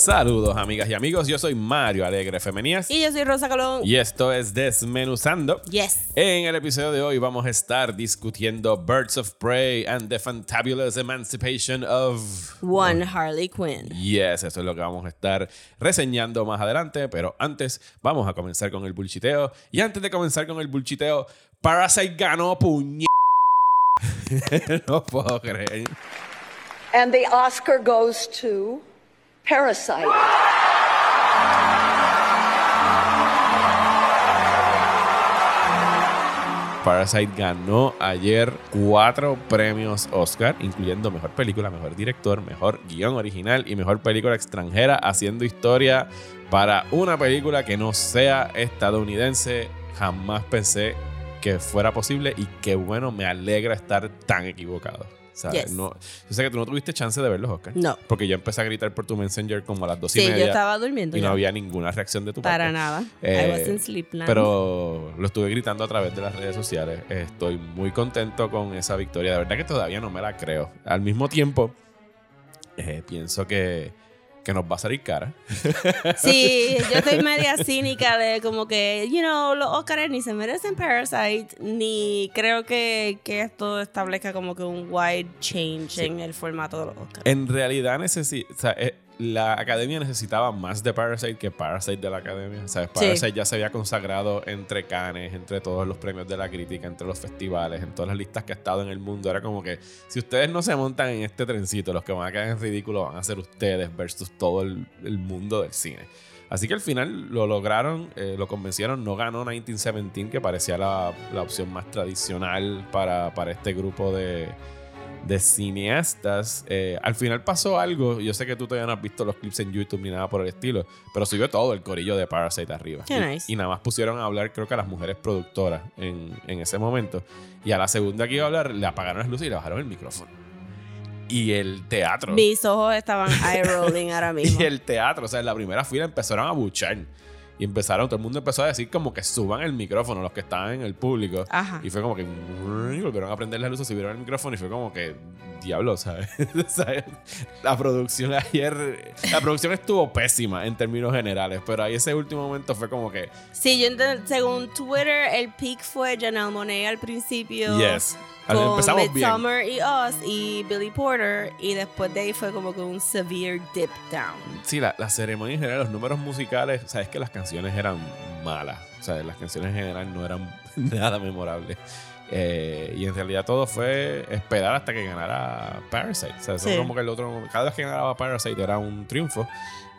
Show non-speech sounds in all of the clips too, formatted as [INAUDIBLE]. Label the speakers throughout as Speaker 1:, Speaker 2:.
Speaker 1: Saludos amigas y amigos, yo soy Mario Alegre Femenías
Speaker 2: Y yo soy Rosa Colón.
Speaker 1: y esto es Desmenuzando.
Speaker 2: Yes.
Speaker 1: En el episodio de hoy vamos a estar discutiendo Birds of Prey and the Fantabulous Emancipation of...
Speaker 2: One Harley Quinn.
Speaker 1: Yes, eso es lo que vamos a estar reseñando más adelante, pero antes vamos a comenzar con el bulchiteo. Y antes de comenzar con el bulchiteo, Parasite ganó puñe... [LAUGHS] no puedo creer.
Speaker 3: And the Oscar goes to Parasite.
Speaker 1: Parasite ganó ayer cuatro premios Oscar, incluyendo mejor película, mejor director, mejor guion original y mejor película extranjera, haciendo historia para una película que no sea estadounidense. Jamás pensé que fuera posible y qué bueno, me alegra estar tan equivocado. ¿Sabes?
Speaker 2: Yes.
Speaker 1: No, yo sé que tú no tuviste chance de ver los Oscars.
Speaker 2: No.
Speaker 1: Porque yo empecé a gritar por tu Messenger como a las dos y
Speaker 2: Sí,
Speaker 1: media.
Speaker 2: yo estaba durmiendo.
Speaker 1: Y no había ninguna reacción de tu parte.
Speaker 2: Para nada.
Speaker 1: Eh,
Speaker 2: I was in sleepland.
Speaker 1: Pero lo estuve gritando a través de las redes sociales. Estoy muy contento con esa victoria. De verdad que todavía no me la creo. Al mismo tiempo, eh, pienso que, que nos va a salir cara.
Speaker 2: Sí, [LAUGHS] yo estoy media cínica de como que, you know, los Oscars ni se merecen Parasite, ni creo que, que esto establezca como que un wide change
Speaker 1: Sí.
Speaker 2: en el formato de los Oscars.
Speaker 1: En realidad, necesi- o sea, eh, la academia necesitaba más de Parasite que Parasite de la academia. ¿sabes?
Speaker 2: Sí.
Speaker 1: Parasite ya se había consagrado entre Cannes, entre todos los premios de la crítica, entre los festivales, en todas las listas que ha estado en el mundo. Era como que si ustedes no se montan en este trencito, los que van a quedar en ridículo van a ser ustedes versus todo el, el mundo del cine. Así que al final lo lograron, eh, lo convencieron. No ganó 1917, que parecía la, la opción más tradicional para, para este grupo de, de cineastas. Eh, al final pasó algo. Yo sé que tú todavía no has visto los clips en YouTube ni nada por el estilo, pero subió todo el corillo de Parasite arriba.
Speaker 2: Qué
Speaker 1: y,
Speaker 2: nice.
Speaker 1: y nada más pusieron a hablar, creo que a las mujeres productoras en, en ese momento. Y a la segunda que iba a hablar, le apagaron las luces y le bajaron el micrófono. Y el teatro.
Speaker 2: Mis ojos estaban eye rolling ahora [LAUGHS] mismo.
Speaker 1: Y el teatro, o sea, en la primera fila empezaron a buchar. Y empezaron, todo el mundo empezó a decir como que suban el micrófono, los que estaban en el público.
Speaker 2: Ajá.
Speaker 1: Y fue como que volvieron a prender las luces, subieron el micrófono y fue como que diablo, ¿sabes? [LAUGHS] ¿Sabes? La producción ayer, la producción estuvo pésima en términos generales, pero ahí ese último momento fue como que,
Speaker 2: Sí, yo según Twitter, el peak fue Janelle Monáe al principio.
Speaker 1: yes.
Speaker 2: Con
Speaker 1: Empezamos bien.
Speaker 2: Midsommar y Us y Billy Porter. Y después de ahí fue como que un severe dip down.
Speaker 1: Sí, la, la ceremonia en general, los números musicales, sabes que las canciones eran malas. O sea, las canciones en general no eran [LAUGHS] nada memorables. Eh, y en realidad todo fue esperar hasta que ganara Parasite. O sea, eso
Speaker 2: Sí.
Speaker 1: como que el otro, cada vez que ganaba Parasite era un triunfo.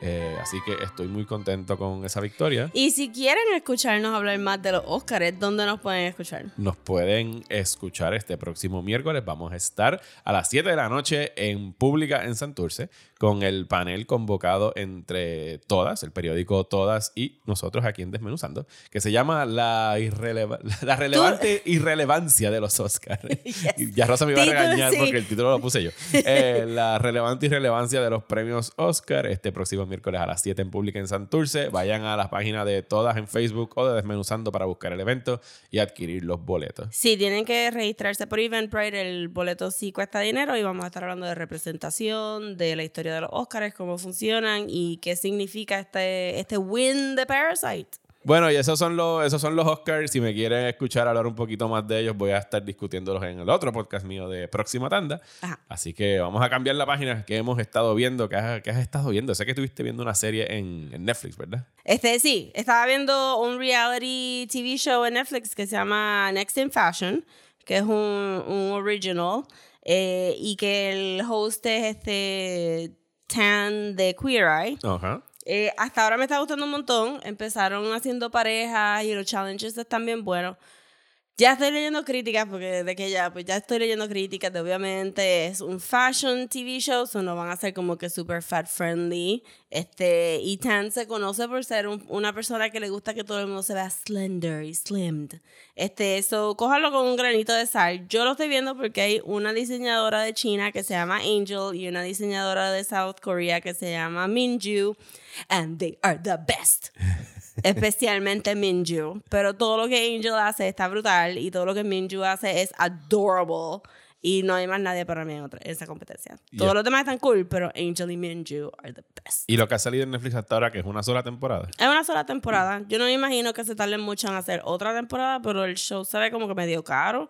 Speaker 1: Eh, así que estoy muy contento con esa victoria.
Speaker 2: Y si quieren escucharnos hablar más de los Oscars, ¿dónde nos pueden escuchar?
Speaker 1: Nos pueden escuchar este próximo miércoles. Vamos a estar a las 7 de la noche en Pública en Santurce con el panel convocado entre todas, el periódico Todas y nosotros aquí en Desmenuzando, que se llama La, irreleva- [LAUGHS] la relevante irrelevancia de los Oscars. [LAUGHS] Ya Rosa me iba a regañar
Speaker 2: sí.
Speaker 1: porque el título lo puse yo. [LAUGHS] Eh, la relevante irrelevancia de los premios Oscar este próximo miércoles a las 7 en Pública en Santurce. Vayan a la página de Todas en Facebook o de Desmenuzando para buscar el evento y adquirir los boletos.
Speaker 2: Sí, tienen que registrarse por Eventbrite. El boleto sí cuesta dinero y vamos a estar hablando de representación, de la historia de los Oscars, cómo funcionan y qué significa este, este win de Parasite.
Speaker 1: Bueno, y esos son los, esos son los Oscars. Si me quieren escuchar hablar un poquito más de ellos, voy a estar discutiéndolos en el otro podcast mío de Próxima Tanda.
Speaker 2: Ajá.
Speaker 1: Así que vamos a cambiar la página que hemos estado viendo. ¿Qué has, has estado viendo? Sé que estuviste viendo una serie en, en Netflix, ¿verdad?
Speaker 2: Este sí, estaba viendo un reality TV show en Netflix que se llama Next in Fashion, que es un, un original, eh, y que el host es este Tan de Queer Eye.
Speaker 1: Ajá.
Speaker 2: Eh, hasta ahora me está gustando un montón. Empezaron haciendo parejas y los challenges están bien buenos. Ya estoy leyendo críticas, porque desde que ya, pues ya estoy leyendo críticas de obviamente es un fashion TV show, so no van a ser como que super fat friendly. Este, y Tan se conoce por ser un- una persona que le gusta que todo el mundo se vea slender y slimmed. Este, eso, cójalo con un granito de sal. Yo lo estoy viendo porque hay una diseñadora de China que se llama Angel y una diseñadora de South Korea que se llama Minju. And they are the best [LAUGHS] especialmente Minju. Pero todo lo que Angel hace está brutal y todo lo que Minju hace es adorable. Y no hay más nadie para mí en, otra- en esa competencia. Todos
Speaker 1: Yeah.
Speaker 2: los demás están cool, pero Angel y Minju are the best.
Speaker 1: Y lo que ha salido en Netflix hasta ahora, que es una sola temporada.
Speaker 2: Es una sola temporada. Yo no me imagino que se tarden mucho en hacer otra temporada, pero el show se ve como que medio caro.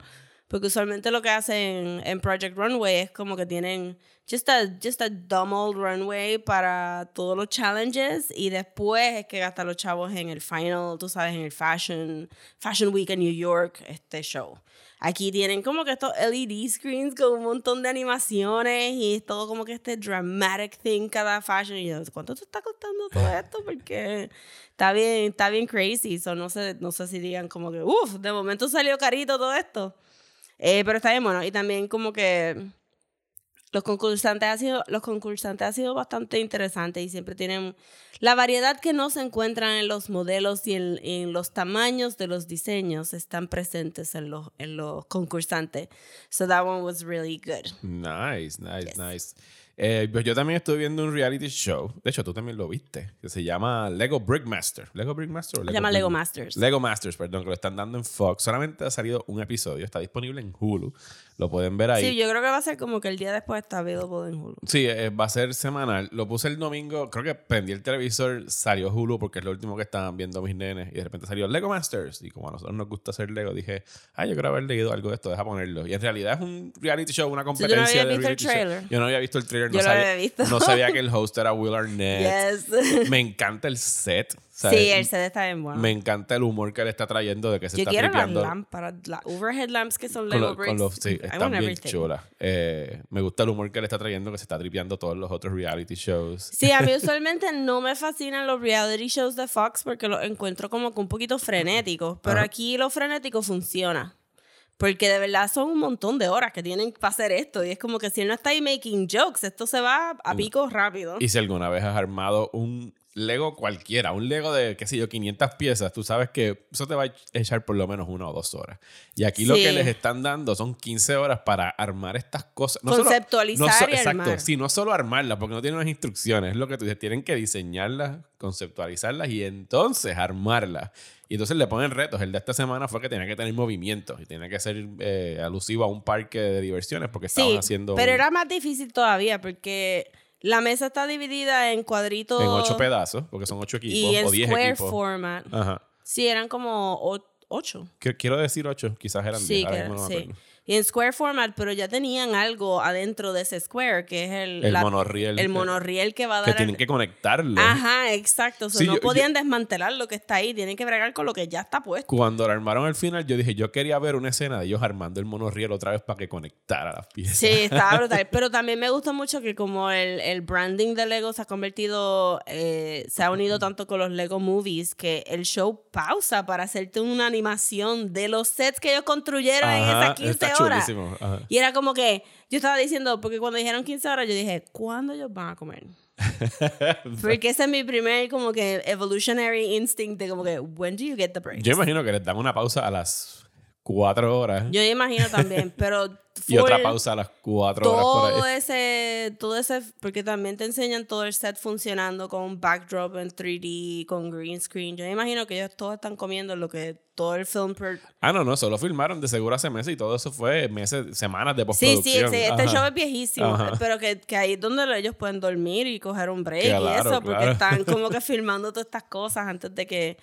Speaker 2: Porque usualmente lo que hacen en Project Runway es como que tienen just a, just a dumb old runway para todos los challenges y después es que gastan los chavos en el final, tú sabes, en el Fashion, Fashion Week en New York, este show. Aquí tienen como que estos LED screens con un montón de animaciones y es todo como que este dramatic thing cada fashion. Y yo, ¿cuánto te está costando todo [LAUGHS] esto? Porque está bien, está bien crazy. So, no, sé, no sé si digan como que, uff, de momento salió carito todo esto. Eh, pero está bien bueno. Y también como que los concursantes ha sido los concursantes ha sido bastante interesantes y siempre tienen la variedad que no se encuentran en los modelos y en, en los tamaños de los diseños están presentes en los en los concursantes so that one was really good
Speaker 1: Nice, nice,
Speaker 2: Yes.
Speaker 1: nice. Eh, pues yo también estuve viendo un reality show. De hecho, tú también lo viste. Que se llama Lego Brickmaster. ¿Lego Brickmaster o
Speaker 2: se llama Lego
Speaker 1: Brick-
Speaker 2: Masters
Speaker 1: Lego Masters, perdón, que lo están dando en Fox. Solamente ha salido un episodio. Está disponible en Hulu. Lo pueden ver ahí.
Speaker 2: sí yo creo que va a ser como que el día después está available en Hulu
Speaker 1: Sí, eh, va a ser semanal. Lo puse el domingo, creo que prendí el televisor, salió Hulu porque es lo último que estaban viendo mis nenes y de repente salió Lego Masters y como a nosotros nos gusta hacer Lego, dije, ay, yo creo haber leído algo de esto, deja ponerlo. Y en realidad es un reality show, una
Speaker 2: tú no
Speaker 1: competencia
Speaker 2: habías
Speaker 1: de
Speaker 2: visto el
Speaker 1: reality show.
Speaker 2: trailer?
Speaker 1: Yo no había visto el trailer,
Speaker 2: Yo
Speaker 1: no,
Speaker 2: lo
Speaker 1: sabía,
Speaker 2: había visto.
Speaker 1: no sabía que el [LAUGHS] host era Will Arnett.
Speaker 2: yes
Speaker 1: Me encanta el set. ¿sabes?
Speaker 2: sí el set está bien bueno
Speaker 1: Me encanta el humor que le está trayendo de que se
Speaker 2: yo
Speaker 1: está
Speaker 2: quiero las
Speaker 1: tripeando.
Speaker 2: lámparas las overhead lamps que son
Speaker 1: Con,
Speaker 2: Lego
Speaker 1: lo- con los, sí, están bien chulas. Eh, me gusta el humor que le está trayendo, que se está tripeando todos los otros reality shows.
Speaker 2: Sí, a mí [LAUGHS] usualmente no me fascinan los reality shows de Fox porque los encuentro como que un poquito frenéticos, pero aquí lo frenético funciona. Porque de verdad son un montón de horas que tienen para hacer esto. Y es como que si él no está ahí making jokes, esto se va a pico rápido.
Speaker 1: Y si alguna vez has armado un Lego cualquiera, un Lego de, qué sé yo, 500 piezas, tú sabes que eso te va a echar por lo menos una o dos horas. Y aquí lo
Speaker 2: Sí.
Speaker 1: que les están dando son 15 horas para armar estas cosas. No solo-
Speaker 2: Conceptualizar
Speaker 1: no so-
Speaker 2: y
Speaker 1: Exacto,
Speaker 2: armar.
Speaker 1: sí, no solo armarlas, porque no tienen unas instrucciones, es lo que tú dices, tienen que diseñarlas, conceptualizarlas y entonces armarlas. Y entonces le ponen retos. El de esta semana fue que tenía que tener movimientos y tenía que ser eh, alusivo a un parque de diversiones porque estaban
Speaker 2: Sí,
Speaker 1: haciendo
Speaker 2: pero
Speaker 1: un-
Speaker 2: era más difícil todavía porque la mesa está dividida en cuadritos
Speaker 1: en ocho pedazos, porque son ocho equipos
Speaker 2: y en
Speaker 1: o diez
Speaker 2: square
Speaker 1: equipos.
Speaker 2: format.
Speaker 1: Ajá.
Speaker 2: Sí, eran como ocho.
Speaker 1: Qu- Quiero decir ocho, quizás eran
Speaker 2: Sí,
Speaker 1: diez. ahora
Speaker 2: que-
Speaker 1: mismo no me
Speaker 2: sí. Y en square format, pero ya tenían algo adentro de ese square, que es el,
Speaker 1: El
Speaker 2: la-
Speaker 1: monorriel.
Speaker 2: El monorriel que va a
Speaker 1: Que
Speaker 2: dar.
Speaker 1: tienen
Speaker 2: el-
Speaker 1: que conectarlo.
Speaker 2: Ajá, exacto. So,
Speaker 1: Sí,
Speaker 2: no
Speaker 1: yo-
Speaker 2: podían desmantelar lo que está ahí, tienen que bregar con lo que ya está puesto.
Speaker 1: Cuando lo armaron al final, yo dije, yo quería ver una escena de ellos armando el monorriel otra vez para que conectara las piezas.
Speaker 2: Sí, estaba [LAUGHS] brutal. Pero también me gusta mucho que como el, el branding de Lego se ha convertido, eh, se ha unido tanto con los Lego Movies, que el show pausa para hacerte una animación de los sets que ellos construyeron en
Speaker 1: Ajá,
Speaker 2: esas 15
Speaker 1: está
Speaker 2: horas.
Speaker 1: chulísimo. Ajá.
Speaker 2: Y era como que yo estaba diciendo, porque cuando dijeron 15 horas, yo dije, ¿cuándo ellos van a comer? [LAUGHS] porque ese es mi primer como que evolutionary instinct de como que, when do you get the break?
Speaker 1: Yo imagino que les dan una pausa a las cuatro horas
Speaker 2: Yo imagino también, pero
Speaker 1: y otra pausa a las cuatro horas por
Speaker 2: todo
Speaker 1: ahí.
Speaker 2: ese, todo ese, porque también te enseñan todo el set funcionando con backdrop en 3D, con green screen. Yo me imagino que ellos todos están comiendo lo que todo el film per-
Speaker 1: Ah, no, no, solo filmaron de seguro hace meses y todo eso fue meses, semanas de
Speaker 2: Sí,
Speaker 1: postproducción.
Speaker 2: sí, sí, este
Speaker 1: Ajá.
Speaker 2: show es viejísimo,
Speaker 1: Ajá.
Speaker 2: pero que, que ahí es donde ellos pueden dormir y coger un break y eso, porque
Speaker 1: claro.
Speaker 2: están como que [LAUGHS] filmando todas estas cosas antes de que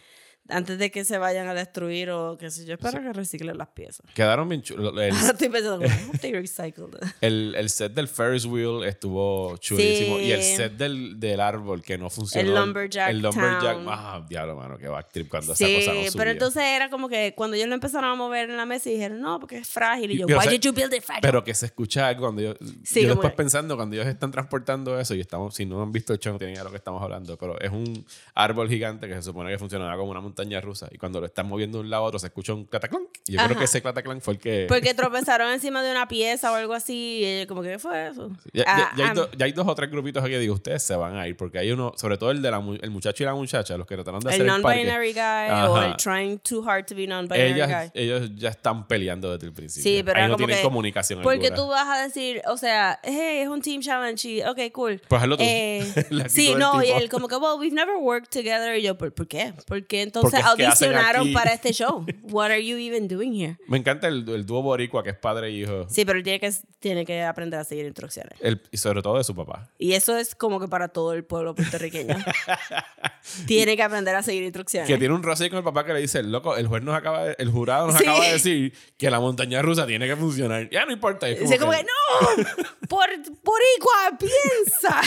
Speaker 2: antes de que se vayan a destruir o qué sé yo, espero que reciclen las piezas.
Speaker 1: Quedaron bien chulos. El, [LAUGHS]
Speaker 2: Estoy pensando, ¿cómo they recycled? [LAUGHS]
Speaker 1: el, el set del Ferris wheel estuvo chulísimo.
Speaker 2: Sí.
Speaker 1: Y el set del, del árbol que no funcionó.
Speaker 2: El Lumberjack
Speaker 1: El Lumberjack.
Speaker 2: Town.
Speaker 1: Ah, diablo, mano, que backtrip cuando
Speaker 2: Sí,
Speaker 1: esa cosa no subía.
Speaker 2: pero entonces era como que cuando ellos lo empezaron a mover en la mesa y dijeron, no, porque es frágil. Y yo,
Speaker 1: pero
Speaker 2: why
Speaker 1: se-
Speaker 2: did you build it fragile?
Speaker 1: Pero que se escucha algo cuando yo,
Speaker 2: Sí,
Speaker 1: yo después pensando, cuando ellos están transportando eso, y estamos, si no han visto el show, no tienen idea de lo que estamos hablando, pero es un árbol gigante que se supone que funcionaba como una montaña montaña rusa. Y cuando lo están moviendo de un lado a otro, se escucha un cataclán. Y yo
Speaker 2: Ajá.
Speaker 1: creo que ese cataclán fue el que.
Speaker 2: Porque [LAUGHS] tropezaron encima de una pieza o algo así. Y como que, ¿qué fue eso?
Speaker 1: Ya, ya-
Speaker 2: Ah,
Speaker 1: ya hay
Speaker 2: ah,
Speaker 1: do- ya hay dos o tres grupitos aquí que digo, ustedes se van a ir, porque hay uno, sobre todo el de la el muchacho y la muchacha, los que trataron de hacer
Speaker 2: el
Speaker 1: el parque.
Speaker 2: non-binary guy o
Speaker 1: Ajá.
Speaker 2: el trying too hard to be non-binary guy.
Speaker 1: ellos ya están peleando desde el principio.
Speaker 2: Sí, pero
Speaker 1: Ahí no
Speaker 2: como
Speaker 1: tienen
Speaker 2: que,
Speaker 1: comunicación
Speaker 2: Porque
Speaker 1: alguna.
Speaker 2: tú vas a decir, o sea, hey, es un team challenge y, ok, cool.
Speaker 1: Pues hazlo tú.
Speaker 2: Eh, [LAUGHS] sí, no, y él como que, well, we've never worked together. Y yo, ¿por, ¿por qué? Porque entonces
Speaker 1: Que hacen
Speaker 2: audicionaron para este [LAUGHS] show. What are you even doing here?
Speaker 1: Me encanta el, el dúo boricua, que es padre e hijo.
Speaker 2: Sí, pero él tiene que, tiene que aprender a seguir instrucciones.
Speaker 1: El- y sobre todo de su papá.
Speaker 2: Y eso es como que para todo el pueblo puertorriqueño. [LAUGHS] tiene que aprender a seguir instrucciones.
Speaker 1: Que tiene un roce con el papá que le dice, loco, el juez nos acaba de- el jurado nos
Speaker 2: Sí.
Speaker 1: acaba de decir que la montaña rusa tiene que funcionar. Ya no importa. Es
Speaker 2: como que, no, por, boricua, piensa.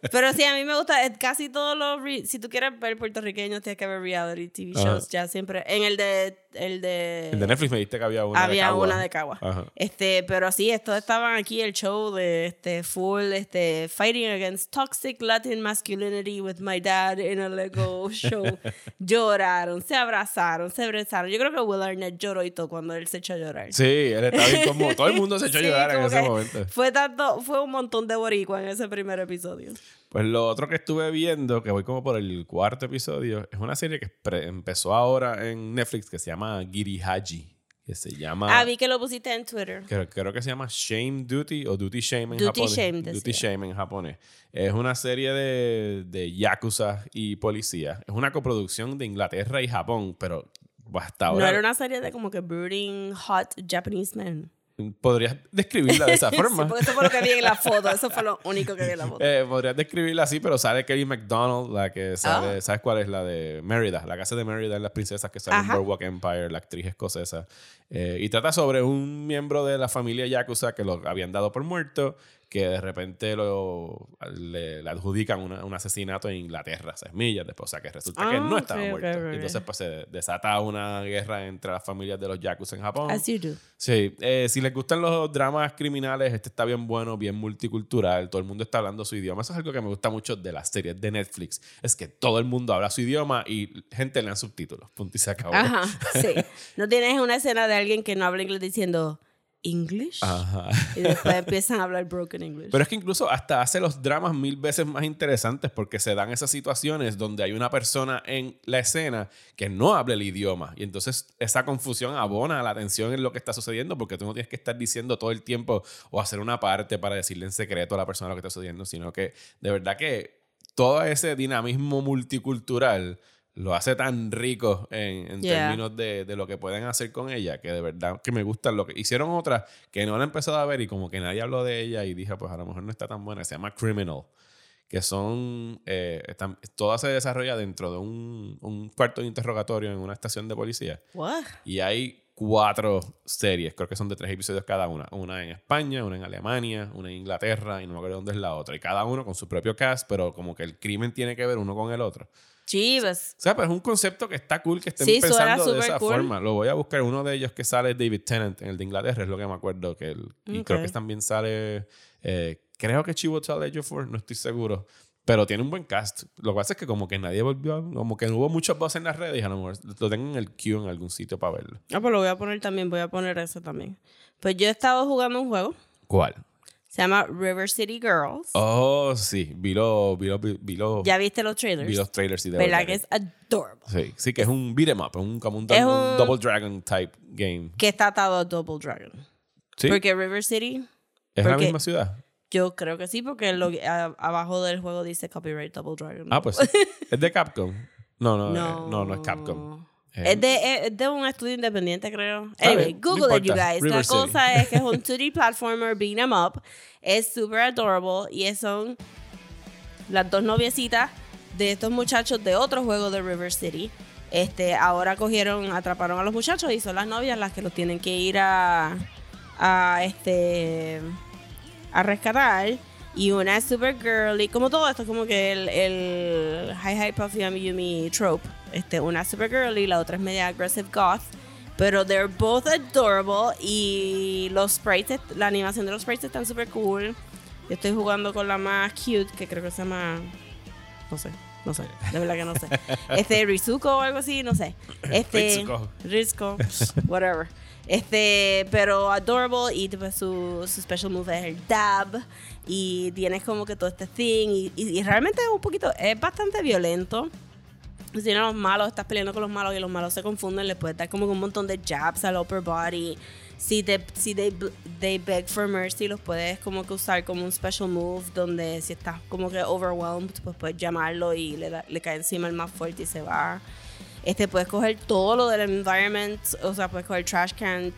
Speaker 2: [LAUGHS] Pero sí, a mí me gusta, casi todos los, re- si tú quieres ver puertorriqueños, tienes que ver reality TV
Speaker 1: Ajá.
Speaker 2: shows, ya siempre, en el de, el de,
Speaker 1: El de Netflix me diste que había una de
Speaker 2: había
Speaker 1: Cagua.
Speaker 2: una de Cagua.
Speaker 1: Ajá.
Speaker 2: Este, pero sí, estos estaban aquí, el show de este full, este, fighting against toxic Latin masculinity with my dad in a Lego [LAUGHS] show. Lloraron, se abrazaron, se besaron. Yo creo que Will Arnett lloró y todo cuando él se echó a llorar.
Speaker 1: Sí, él estaba bien como... Todo el mundo se echó a [LAUGHS]
Speaker 2: Sí,
Speaker 1: llorar en ese momento.
Speaker 2: Fue tanto, fue un montón de boricua en ese primer episodio.
Speaker 1: Pues lo otro que estuve viendo, que voy como por el cuarto episodio, es una serie que empezó ahora en Netflix que se llama Giri Haji. Que se llama...
Speaker 2: Ah, vi que lo pusiste en Twitter.
Speaker 1: Creo, creo que se llama Shame Duty o Duty Shame en
Speaker 2: Duty
Speaker 1: japonés.
Speaker 2: Shame,
Speaker 1: Duty. Shame en japonés. Es una serie de, de yakuza y policía. Es una coproducción de Inglaterra y Japón, pero hasta
Speaker 2: No
Speaker 1: ahora
Speaker 2: era una serie de como que brooding hot Japanese men.
Speaker 1: Podrías describirla de esa [LAUGHS]
Speaker 2: Sí,
Speaker 1: forma.
Speaker 2: porque eso fue lo que vi en la foto. Eso fue lo único que vi en la foto.
Speaker 1: Eh, podrías describirla así, pero sale Kelly McDonald, la que sale,
Speaker 2: Ah.
Speaker 1: ¿sabes cuál es? La de Mérida, la casa de Mérida en las princesas que sale en
Speaker 2: Ajá.
Speaker 1: Boardwalk Empire, la actriz escocesa. Eh, y trata sobre un miembro de la familia Yakuza que lo habían dado por muerto, que de repente lo, le, le adjudican una- un asesinato en Inglaterra, seis millas después, o sea que resulta que
Speaker 2: Ah,
Speaker 1: no estaba
Speaker 2: ok, ok,
Speaker 1: muerto. Entonces pues se desata una guerra entre las familias de los Yakuza en Japón.
Speaker 2: As you do.
Speaker 1: Sí, eh, si les gustan los dramas criminales, este está bien bueno, bien multicultural, todo el mundo está hablando su idioma. Eso es algo que me gusta mucho de las series de Netflix, es que todo el mundo habla su idioma y gente le dan subtítulos, punto y se acabó.
Speaker 2: Ajá, [LAUGHS] sí. No tienes una escena de alguien que no habla inglés diciendo English
Speaker 1: Ajá.
Speaker 2: y después [LAUGHS] empiezan a hablar broken English.
Speaker 1: Pero es que incluso hasta hace los dramas mil veces más interesantes porque se dan esas situaciones donde hay una persona en la escena que no habla el idioma y entonces esa confusión abona la atención en lo que está sucediendo porque tú no tienes que estar diciendo todo el tiempo o hacer una parte para decirle en secreto a la persona lo que está sucediendo, sino que de verdad que todo ese dinamismo multicultural lo hace tan rico en, en
Speaker 2: Yeah.
Speaker 1: términos de, de lo que pueden hacer con ella, que de verdad que me gusta lo que hicieron otras que no la he empezado a ver y como que nadie habló de ella y dije, pues a lo mejor no está tan buena, se llama Criminal, que son, eh, están, toda se desarrolla dentro de un, un cuarto de interrogatorio en una estación de policía
Speaker 2: What?
Speaker 1: y hay cuatro series, creo que son de tres episodios cada una, una en España, una en Alemania, una en Inglaterra y no me acuerdo dónde es la otra, y cada uno con su propio cast, pero como que el crimen tiene que ver uno con el otro.
Speaker 2: Chivas.
Speaker 1: O sea, pero es un concepto que está cool que estén
Speaker 2: Sí,
Speaker 1: pensando de esa
Speaker 2: cool.
Speaker 1: forma. Lo voy a buscar. Uno de ellos que sale es David Tennant en el de Inglaterra, es lo que me acuerdo. Que él- Y creo que también sale, eh, creo que Chiwetel Ejiofor, no estoy seguro. Pero tiene un buen cast. Lo que pasa es que como que nadie volvió, como que no hubo muchos voces en las redes a lo mejor lo tengo en el queue en algún sitio para verlo.
Speaker 2: Ah, pues lo voy a poner también, voy a poner eso también. Pues yo he estado jugando un juego,
Speaker 1: ¿Cuál?
Speaker 2: Se llama River City Girls.
Speaker 1: Oh, sí. Vi, lo- vi, lo- vi, lo-
Speaker 2: ¿Ya viste los trailers?
Speaker 1: vi los trailers y de
Speaker 2: ¿Verdad que es adorable?
Speaker 1: Sí, sí, que es un beat 'em up, es un, como un,
Speaker 2: Es
Speaker 1: un
Speaker 2: un-
Speaker 1: Double Dragon type game.
Speaker 2: Que está atado a Double Dragon.
Speaker 1: Sí,
Speaker 2: Porque River City,
Speaker 1: es la misma ciudad.
Speaker 2: yo creo que sí, porque lo, a- abajo del juego dice copyright Double Dragon.
Speaker 1: Ah, pues sí. [LAUGHS] ¿Es de Capcom? No, no,
Speaker 2: no,
Speaker 1: no, no, no es Capcom. Eh,
Speaker 2: Es de, es de un estudio independiente, creo. Anyway,
Speaker 1: no
Speaker 2: Google it, you guys.
Speaker 1: River
Speaker 2: la
Speaker 1: City.
Speaker 2: cosa es que es un [LAUGHS] 2D platformer, beat 'em up. Es super adorable y son las dos noviecitas de estos muchachos de otro juego de River City. Este, ahora cogieron, atraparon a los muchachos y son las novias las que los tienen que ir a, a este, a rescatar. Y una es super girly, como todo esto, como que el, el Hi Hi Puffy Yummy Yumi trope. Este, una es super girly, la otra es media aggressive goth. Pero they're both adorable y los sprites, la animación de los sprites están super cool. Yo estoy jugando con la más cute, que creo que se llama, no sé, No sé, de verdad que no sé. [LAUGHS] Este, Rizuko o algo así, no sé. [LAUGHS] Este,
Speaker 1: Ritsuko.
Speaker 2: Ritsuko, [LAUGHS] whatever. Este, pero adorable y tipo, su, su special move es el dab y tienes como que todo este thing y, y- y realmente es un poquito, es bastante violento. Si a los malos, estás peleando con los malos y los malos se confunden, le puedes dar como un montón de jabs al upper body. Si, te, si they, they beg for mercy, los puedes como que usar como un special move donde si estás como que overwhelmed, pues puedes llamarlo y le, da- le cae encima el más fuerte y se va. Este, puedes coger todo lo del environment, o sea, puedes coger trash can,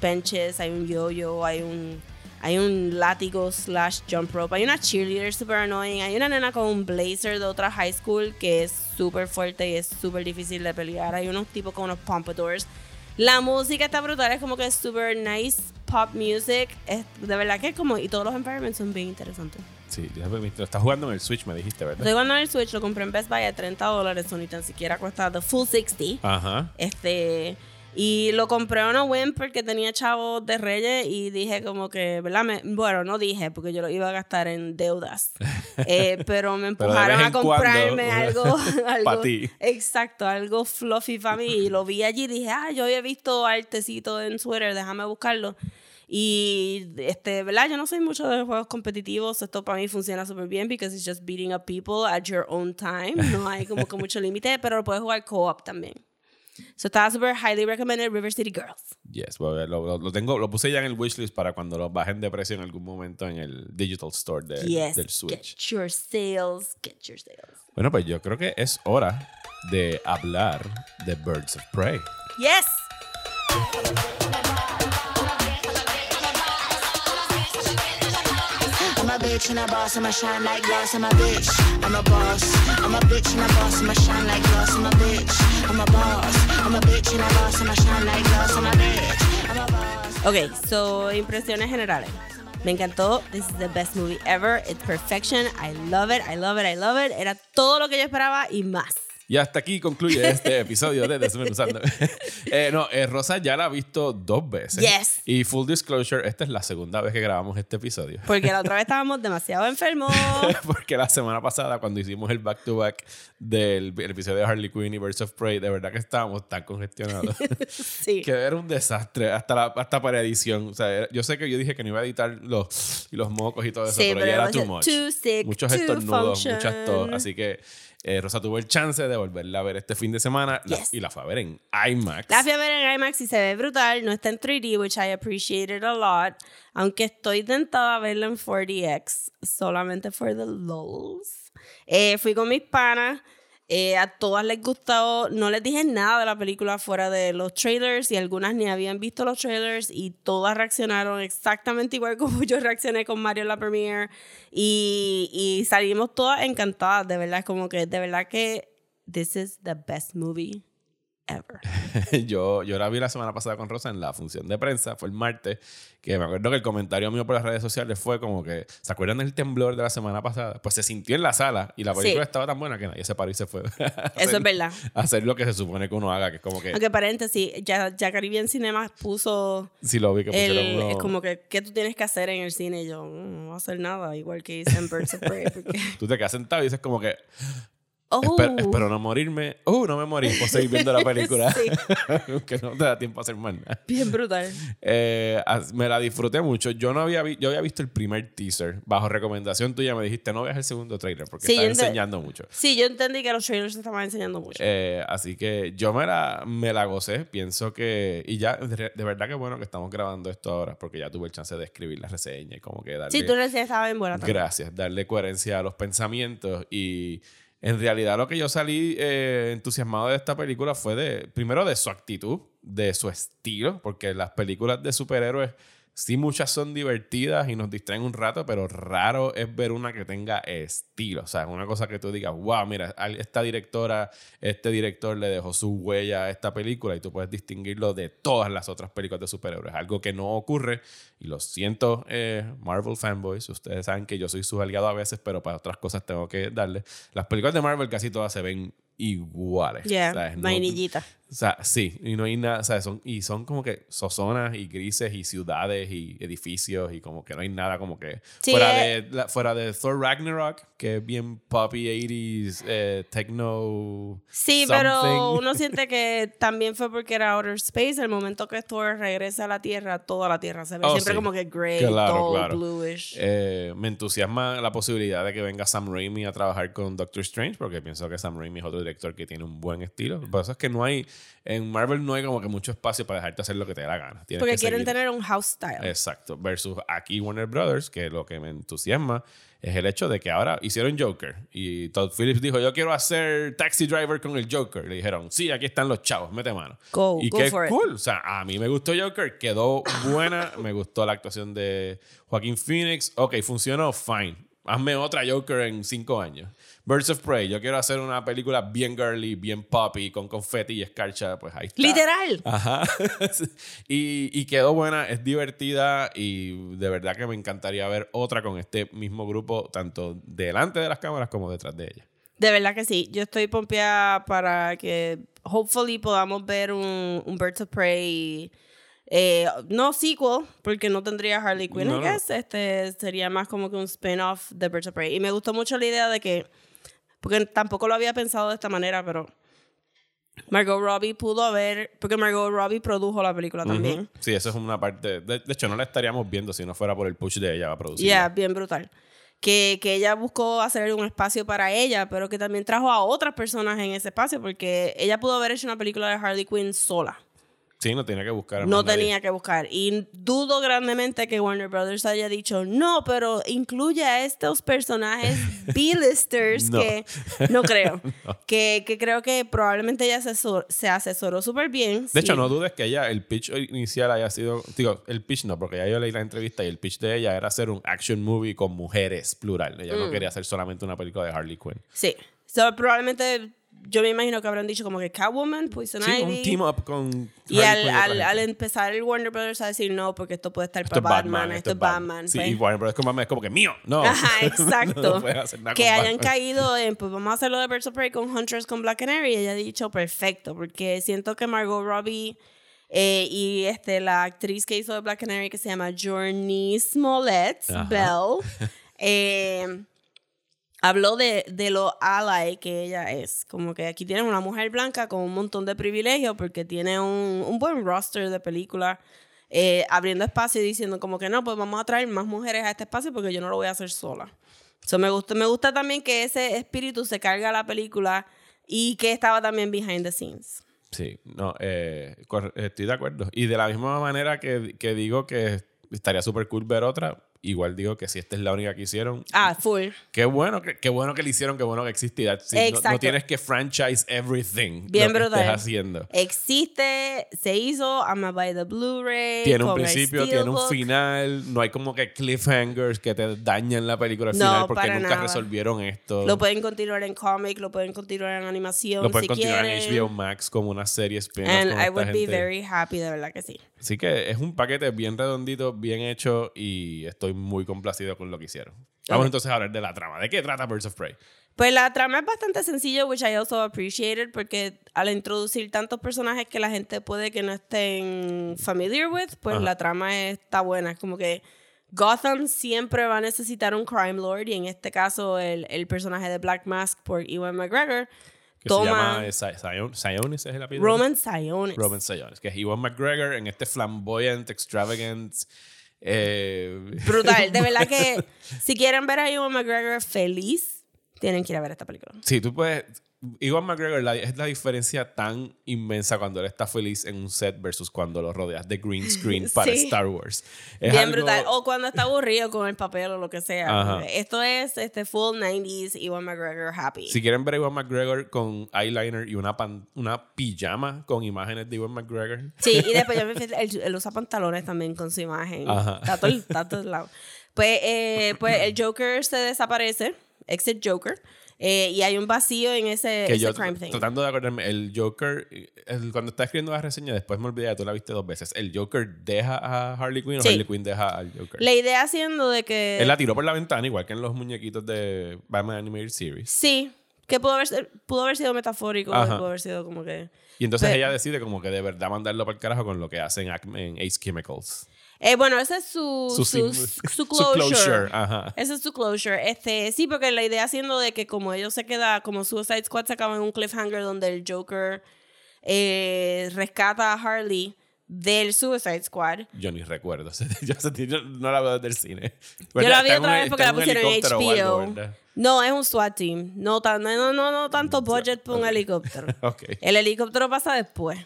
Speaker 2: benches, hay un yo-yo, hay un, hay un látigo slash jump rope, hay una cheerleader super annoying, hay una nena con un blazer de otra high school que es súper fuerte y es súper difícil de pelear, hay unos tipos con unos pompadours. La música está brutal, es como que es super nice pop music, es de verdad que es como, y todos los environments son bien interesantes.
Speaker 1: Sí, lo estás jugando en el Switch, me dijiste, ¿verdad?
Speaker 2: Estoy jugando en el Switch, lo compré en Best Buy a 30 dólares, ni tan siquiera cuesta the full 60.
Speaker 1: Ajá.
Speaker 2: Este, y lo compré a una win porque tenía chavos de Reyes y dije como que, ¿verdad? Me- bueno, no dije porque yo lo iba a gastar en deudas. [LAUGHS] Eh, pero me empujaron a comprarme
Speaker 1: cuando,
Speaker 2: algo, [LAUGHS] [LAUGHS] algo
Speaker 1: pa' ti.
Speaker 2: Exacto, algo fluffy para mí. Y lo vi allí y dije, ah, yo había visto artecito en Twitter, déjame buscarlo. Y, este, ¿verdad? Yo no soy mucho de juegos competitivos. Esto para mí funciona súper bien because it's just beating up people at your own time. No hay como que mucho límite, pero lo puedes jugar co-op también. So está súper highly recommended River City Girls.
Speaker 1: Yes, ver, lo, lo- lo tengo, lo puse ya en el wishlist para cuando lo bajen de precio en algún momento en el digital store de-
Speaker 2: yes.
Speaker 1: del Switch.
Speaker 2: Get your sales. Get your sales.
Speaker 1: Bueno, pues yo creo que es hora de hablar de Birds of Prey.
Speaker 2: Yes.
Speaker 4: I'm a bitch and a boss, I'ma shine like glass. I'm a bitch, I'm a boss. I'm a bitch and a boss, I'ma shine like glass. I'm a bitch,
Speaker 2: Ok, so impresiones generales. Me encantó. This is the best movie ever. It's perfection. I love it. I love it. I love it. Era todo lo que yo esperaba y más.
Speaker 1: Y hasta aquí concluye este [LAUGHS] episodio de Desmenuzando. [LAUGHS] eh, no, eh, Rosa ya la ha visto dos veces.
Speaker 2: Yes.
Speaker 1: Y full disclosure, esta es la segunda vez que grabamos este episodio.
Speaker 2: Porque la [LAUGHS] otra vez estábamos demasiado enfermos.
Speaker 1: Porque la semana pasada, cuando hicimos el back-to-back del el episodio de Harley Quinn y Birds of Prey, de verdad que estábamos tan congestionados.
Speaker 2: Sí.
Speaker 1: que era un desastre hasta, la, hasta para edición. O sea, yo sé que yo dije que no iba a editar los, los mocos y todo eso,
Speaker 2: Sí,
Speaker 1: pero,
Speaker 2: pero
Speaker 1: ya era too much.
Speaker 2: too sick
Speaker 1: Muchos
Speaker 2: to
Speaker 1: estornudos, muchas tos.
Speaker 2: function.
Speaker 1: Así que eh, Rosa tuvo el chance de volverla a ver este fin de semana la-
Speaker 2: Yes.
Speaker 1: y la fue a ver en IMAX.
Speaker 2: La fui a ver en IMAX y se ve brutal. No está en 3D, which I appreciated a lot. Aunque estoy tentada a verla en 4DX, solamente for the lols. Eh, fui con mis panas. Eh, a todas les gustó. No les dije nada de la película fuera de los trailers y algunas ni habían visto los trailers y todas reaccionaron exactamente igual [LAUGHS] como yo reaccioné con Mario en la premiere. Y, y salimos todas encantadas, de verdad. Como que, de verdad que this is the best movie ever. [LAUGHS]
Speaker 1: yo, yo la vi la semana pasada con Rosa en la función de prensa, fue el martes, que me acuerdo que el comentario mío por las redes sociales fue como que, ¿se acuerdan del temblor de la semana pasada? Pues se sintió en la sala y la película
Speaker 2: Sí.
Speaker 1: estaba tan buena que nadie se paró y se fue. [LAUGHS] a
Speaker 2: Eso es
Speaker 1: hacer-
Speaker 2: verdad.
Speaker 1: hacer lo que se supone que uno haga, que es como que,
Speaker 2: Aunque paréntesis, ya, ya Caribbean Cinema puso
Speaker 1: si lo vi que
Speaker 2: el,
Speaker 1: uno-
Speaker 2: es como que qué tú tienes que hacer en el cine y yo "Mm, no voy a hacer nada igual que hice en Birds of Prey porque [LAUGHS]
Speaker 1: Tú te quedas sentado y dices como que,
Speaker 2: oh,
Speaker 1: espero, espero no morirme. Uh, no me morí por seguir viendo la película. [LAUGHS] [LAUGHS] Que no te da tiempo a hacer más nada.
Speaker 2: bien brutal
Speaker 1: Eh, me la disfruté mucho. Yo no había, vi- yo había visto el primer teaser. Bajo recomendación tuya me dijiste, no veas el segundo trailer porque
Speaker 2: Sí,
Speaker 1: enseñando mucho.
Speaker 2: sí yo entendí que los trailers se estaban enseñando mucho
Speaker 1: Eh, así que yo me la, me la gocé. Pienso que. Y ya, de, de verdad que bueno que estamos grabando esto ahora porque ya tuve el chance de escribir la reseña y como que darle.
Speaker 2: sí tú decías estaba bien buena también.
Speaker 1: Gracias, darle coherencia a los pensamientos y en realidad lo que yo salí eh, entusiasmado de esta película fue de, primero de su actitud, de su estilo, porque las películas de superhéroes sí muchas son divertidas y nos distraen un rato, pero raro es ver una que tenga estilo, o sea, una cosa que tú digas, wow, mira, esta directora, este director le dejó su huella a esta película y tú puedes distinguirlo de todas las otras películas de superhéroes, algo que no ocurre y lo siento, eh, Marvel fanboys. Ustedes saben que yo soy su aliado a veces, pero para otras cosas tengo que darle. Las películas de Marvel casi todas se ven iguales.
Speaker 2: yeah
Speaker 1: ¿sabes? No-
Speaker 2: vainillita
Speaker 1: sea, sí, y no hay nada, o sea, son, y son como que zonas y grises y ciudades y edificios y como que no hay nada como que
Speaker 2: Sí,
Speaker 1: fuera,
Speaker 2: eh.
Speaker 1: de, la- fuera de Thor Ragnarok, que es bien poppy 80s, eh, techno.
Speaker 2: Sí, pero [LAUGHS] uno siente que también fue porque era outer space. El momento que Thor regresa a la Tierra, toda la Tierra se ve
Speaker 1: Oh,
Speaker 2: siempre
Speaker 1: sí.
Speaker 2: como que gray,
Speaker 1: Claro,
Speaker 2: dull,
Speaker 1: claro.
Speaker 2: bluish.
Speaker 1: Eh, me entusiasma la posibilidad de que venga Sam Raimi a trabajar con Doctor Strange, porque pienso que Sam Raimi es otro director que tiene un buen estilo. Lo que pasa es que no hay, en Marvel no hay como que mucho espacio para dejarte hacer lo que te dé la gana. Tienes
Speaker 2: porque
Speaker 1: que
Speaker 2: quieren
Speaker 1: seguir.
Speaker 2: tener un house style.
Speaker 1: Exacto. Versus aquí Warner Brothers, que lo que me entusiasma es el hecho de que ahora hicieron Joker. Y Todd Phillips dijo, yo quiero hacer Taxi Driver con el Joker. Le dijeron, sí, aquí están los chavos, mete mano.
Speaker 2: Go,
Speaker 1: y
Speaker 2: go
Speaker 1: qué
Speaker 2: for it.
Speaker 1: cool. O sea, a mí me gustó Joker, quedó buena. me gustó la actuación de Joaquín Phoenix. Ok, funcionó, fine. Hazme otra Joker en cinco años. Birds of Prey, yo quiero hacer una película bien girly, bien poppy, con confetti y escarcha. Pues ahí está.
Speaker 2: Literal.
Speaker 1: Ajá. [LAUGHS] y, y quedó buena, es divertida y de verdad que me encantaría ver otra con este mismo grupo, tanto delante de las cámaras como detrás de ella.
Speaker 2: De verdad que sí. Yo estoy pompeada para que hopefully podamos ver un, un Birds of Prey. eh, no sequel, porque no tendría Harley Quinn,
Speaker 1: No,
Speaker 2: I
Speaker 1: no.
Speaker 2: guess. Este sería más como que un spin-off de Birds of Prey. Y me gustó mucho la idea de que, porque tampoco lo había pensado de esta manera, pero Margot Robbie pudo haber, porque Margot Robbie produjo la película también.
Speaker 1: Sí, eso es una parte. De, de hecho, no la estaríamos viendo si no fuera por el push de ella a producir.
Speaker 2: Yeah, bien brutal. Que, que ella buscó hacer un espacio para ella, pero que también trajo a otras personas en ese espacio, porque ella pudo haber hecho una película de Harley Quinn sola.
Speaker 1: Sí, no tenía que buscar. a
Speaker 2: No tenía que buscar. Y dudo grandemente que Warner Brothers haya dicho, no, pero incluye a estos personajes [LAUGHS] B-listers
Speaker 1: No.
Speaker 2: que [LAUGHS] no creo. Que, que creo que probablemente ella asesor- se asesoró súper bien.
Speaker 1: De hecho, no dudes que ella, el pitch inicial haya sido. Digo, el pitch no, porque ya yo leí la entrevista y el pitch de ella era hacer un action movie con mujeres, plural. Ella
Speaker 2: Mm.
Speaker 1: no quería hacer solamente una película de Harley Quinn.
Speaker 2: Sí. So, probablemente yo me imagino que habrán dicho como que Catwoman, Poison
Speaker 1: Sí,
Speaker 2: Ivy.
Speaker 1: un team up con.
Speaker 2: Y al, al, empezar el Warner Brothers a decir no, porque esto puede estar
Speaker 1: Esto
Speaker 2: para Batman, esto es Batman.
Speaker 1: Sí,
Speaker 2: pues.
Speaker 1: y Warner Bros. como, es como que mío. No.
Speaker 2: Ajá, [LAUGHS] exacto.
Speaker 1: no hacer nada
Speaker 2: que
Speaker 1: con
Speaker 2: hayan
Speaker 1: Batman.
Speaker 2: caído en, pues vamos a hacerlo de Birds of Prey con Huntress con Black Canary. Y ella ha dicho perfecto, porque siento que Margot Robbie eh, y este, la actriz que hizo de Black Canary, que se llama Journey Smollett
Speaker 1: Ajá.
Speaker 2: Bell, [LAUGHS] eh, habló de, de lo ally que ella es. Como que aquí tienes una mujer blanca con un montón de privilegios porque tiene un, un buen roster de películas. eh, abriendo espacio y diciendo como que no, pues vamos a traer más mujeres a este espacio porque yo no lo voy a hacer sola. So, me, gusta, me gusta también que ese espíritu se carga a la película y que estaba también behind the scenes.
Speaker 1: Sí, no, eh, estoy de acuerdo. Y de la misma manera que, que digo que estaría súper cool ver otra, igual digo que si esta es la única que hicieron,
Speaker 2: Ah, full.
Speaker 1: qué bueno que, qué bueno que le hicieron, qué bueno que existía. Sí, no- no,
Speaker 2: Exacto.
Speaker 1: tienes que franchise everything
Speaker 2: Bien
Speaker 1: lo que
Speaker 2: brutal.
Speaker 1: estés haciendo.
Speaker 2: Existe, se hizo, I'm gonna buy the Blu-ray.
Speaker 1: Tiene un principio, tiene un final, no hay como que cliffhangers que te dañan la película al
Speaker 2: No,
Speaker 1: final porque nunca
Speaker 2: nada.
Speaker 1: resolvieron esto.
Speaker 2: Lo pueden continuar en cómic, lo pueden continuar en animación.
Speaker 1: Lo pueden
Speaker 2: si
Speaker 1: continuar
Speaker 2: quieren.
Speaker 1: en HBO Max como una serie spin-off
Speaker 2: And I would be
Speaker 1: gente.
Speaker 2: very happy, de verdad que sí.
Speaker 1: Así que es un paquete bien redondito, bien hecho y estoy muy complacido con lo que hicieron. Vamos
Speaker 2: Ok.
Speaker 1: entonces a hablar de la trama. ¿De qué trata Birds of Prey?
Speaker 2: Pues la trama es bastante sencilla, which I also appreciated, porque al introducir tantos personajes que la gente puede que no estén familiar with, pues
Speaker 1: Ajá.
Speaker 2: la trama está buena. Es como que Gotham siempre va a necesitar un crime lord, y en este caso el, el personaje de Black Mask por Ewan McGregor
Speaker 1: Que se
Speaker 2: toma
Speaker 1: llama eh, Sionis, es el apellido.
Speaker 2: Roman Sionis.
Speaker 1: Roman Sionis, que es Ewan McGregor en este flamboyant, extravagant. Eh,
Speaker 2: Brutal. [LAUGHS] De verdad que si quieren ver a Ewan McGregor feliz, tienen que ir a ver esta película.
Speaker 1: Sí, tú puedes. Ewan McGregor la- es la diferencia tan inmensa cuando él está feliz en un set versus cuando lo rodeas de green screen [LAUGHS] para
Speaker 2: Sí.
Speaker 1: Star Wars. Es
Speaker 2: Bien
Speaker 1: algo-
Speaker 2: brutal. O cuando está aburrido con el papel o lo que sea.
Speaker 1: Ajá.
Speaker 2: Esto es este full 90s Ewan McGregor happy.
Speaker 1: Si quieren ver a Ewan McGregor con eyeliner y una, pan- una pijama con imágenes de Ewan McGregor.
Speaker 2: Sí, y [LAUGHS] después yo me fijé, él, él usa pantalones también con su imagen.
Speaker 1: Ajá.
Speaker 2: Está todo, está a todos lados. Pues, eh, pues el [CLEARS THROAT] Joker se desaparece, exit Joker, eh, y hay un vacío en ese,
Speaker 1: que
Speaker 2: ese
Speaker 1: yo
Speaker 2: crime thing.
Speaker 1: tratando de acordarme, el Joker, el- cuando estaba escribiendo la reseña, después me olvidé, tú la viste dos veces. ¿El Joker deja a Harley Quinn
Speaker 2: Sí.
Speaker 1: o Harley Quinn deja al Joker?
Speaker 2: La idea siendo de que...
Speaker 1: Él la tiró por la ventana, igual que en los muñequitos de Batman Animated Series.
Speaker 2: Sí, Que pudo haber, pudo haber sido metafórico, pudo haber sido como que...
Speaker 1: Y entonces
Speaker 2: Pe-
Speaker 1: ella decide como que de verdad mandarlo para el carajo con lo que hacen en Ace Chemicals.
Speaker 2: Eh, bueno, ese es su,
Speaker 1: Su [LAUGHS]
Speaker 2: su, closure.
Speaker 1: closure, ajá.
Speaker 2: Ese es su closure. Este, sí, porque la idea siendo de que como ellos se queda, como Suicide Squad se acaba en un cliffhanger donde el Joker eh, rescata a Harley del Suicide Squad.
Speaker 1: Yo ni recuerdo. [LAUGHS] Yo, no la veo desde el cine.
Speaker 2: Yo la vi otra vez porque la pusieron en HBO. no, es un SWAT team. No, tan, no, no, no tanto [LAUGHS] budget para un helicóptero.
Speaker 1: Ok.
Speaker 2: El helicóptero pasa después.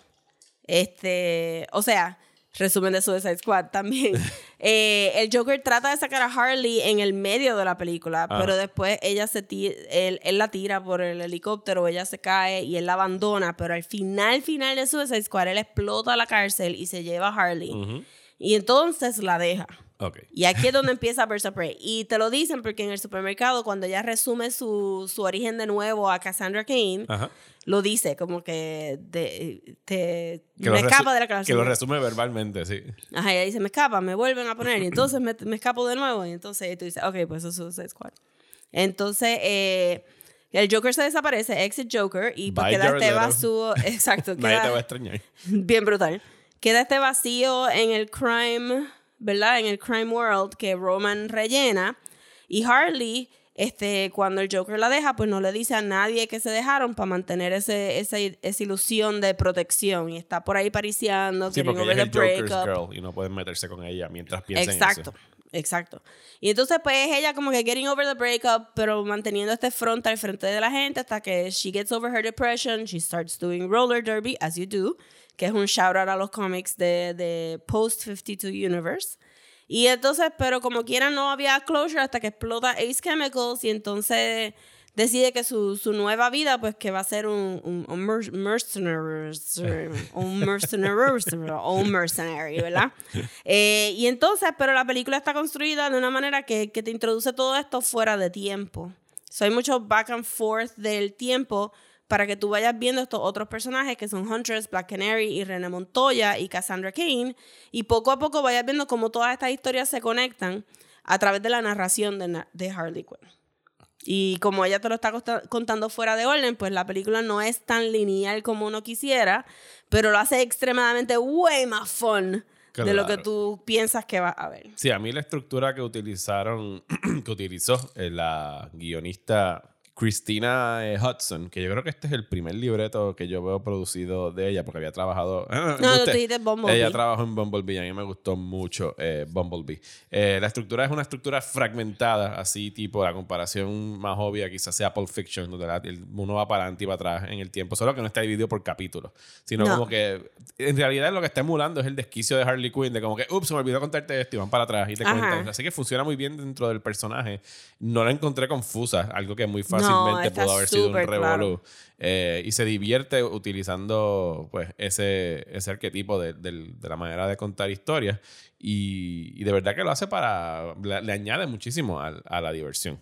Speaker 2: Este, o sea, resumen de Suicide Squad también. [LAUGHS] Eh, el Joker trata de sacar a Harley en el medio de la película,
Speaker 1: Ah.
Speaker 2: pero después ella se él la tira por el helicóptero, ella se cae y él la abandona, pero al final, final de Suicide Squad, él explota la cárcel y se lleva a Harley. Y entonces la deja. Y aquí es donde empieza Birds Prey. Y te lo dicen porque en el supermercado, cuando ella resume su, su origen de nuevo a Cassandra Kane,
Speaker 1: Ajá.
Speaker 2: lo dice como que de- te,
Speaker 1: Que
Speaker 2: me escapa de la
Speaker 1: Que
Speaker 2: cárcel.
Speaker 1: lo resume verbalmente, sí.
Speaker 2: Ajá, ella dice, me escapa, me vuelven a poner. Y entonces me, me escapo de nuevo. Y entonces tú dices, ok, pues eso es Squad. Entonces, eh, el Joker se desaparece, exit Joker, y pues queda este vacío. [LAUGHS] Exacto,
Speaker 1: Nadie te va a
Speaker 2: queda
Speaker 1: extrañar. [LAUGHS]
Speaker 2: bien brutal. Queda este vacío en el crime, ¿verdad? En el crime world que Roman rellena. Y Harley, este, cuando el Joker la deja, pues no le dice a nadie que se dejaron para mantener ese, esa, esa ilusión de protección. Y está por ahí pariciando,
Speaker 1: Sí, porque ella es el Joker's girl y no pueden meterse con ella mientras piensen
Speaker 2: Exacto,
Speaker 1: eso.
Speaker 2: exacto. Y entonces pues ella como que getting over the breakup, pero manteniendo este front al frente de la gente hasta que she gets over her depression, she starts doing roller derby, as you do, que es un shout out a los cómics de, de Post 52 Universe. Y entonces, pero como quiera no había closure hasta que explota Ace Chemicals y entonces decide que su, su nueva vida, pues que va a ser un, un, un mer- mercenary, [LAUGHS] un mercenary, un mercenary, ¿verdad? Eh, y entonces, pero la película está construida de una manera que, que te introduce todo esto fuera de tiempo. So, hay mucho back and forth del tiempo para que tú vayas viendo estos otros personajes que son Huntress, Black Canary y René Montoya y Cassandra Kane y poco a poco vayas viendo cómo todas estas historias se conectan a través de la narración de, de Harley Quinn. Y como ella te lo está contando fuera de orden, pues la película no es tan lineal como uno quisiera, pero lo hace extremadamente way más fun de lo que tú piensas que vas a ver.
Speaker 1: Sí, a mí la estructura que utilizaron, [CLEARS THROAT] que utilizó eh, la guionista Christina eh, Hudson, que yo creo que este es el primer libreto que yo veo producido de ella, porque había trabajado.
Speaker 2: No, no, tú dijiste Bumblebee.
Speaker 1: Ella trabajó en Bumblebee, a mí me gustó mucho eh, Bumblebee. Eh, la estructura es una estructura fragmentada, así tipo la comparación más obvia quizás sea Pulp Fiction, donde la- el- uno va para adelante y para atrás en el tiempo, solo que no está dividido por capítulos, sino
Speaker 2: No.
Speaker 1: como que en realidad lo que está emulando es el desquicio de Harley Quinn, de como que, ups, se me olvidó contarte esto y van para atrás y te cuentan. Así que funciona muy bien dentro del personaje. No la encontré confusa, algo que muy fácilmente pudo haber sido un
Speaker 2: claro.
Speaker 1: Eh, y se divierte utilizando pues ese, ese arquetipo de, la manera de contar historias. Y, y de verdad que lo hace para. Le, le añade muchísimo a, la diversión.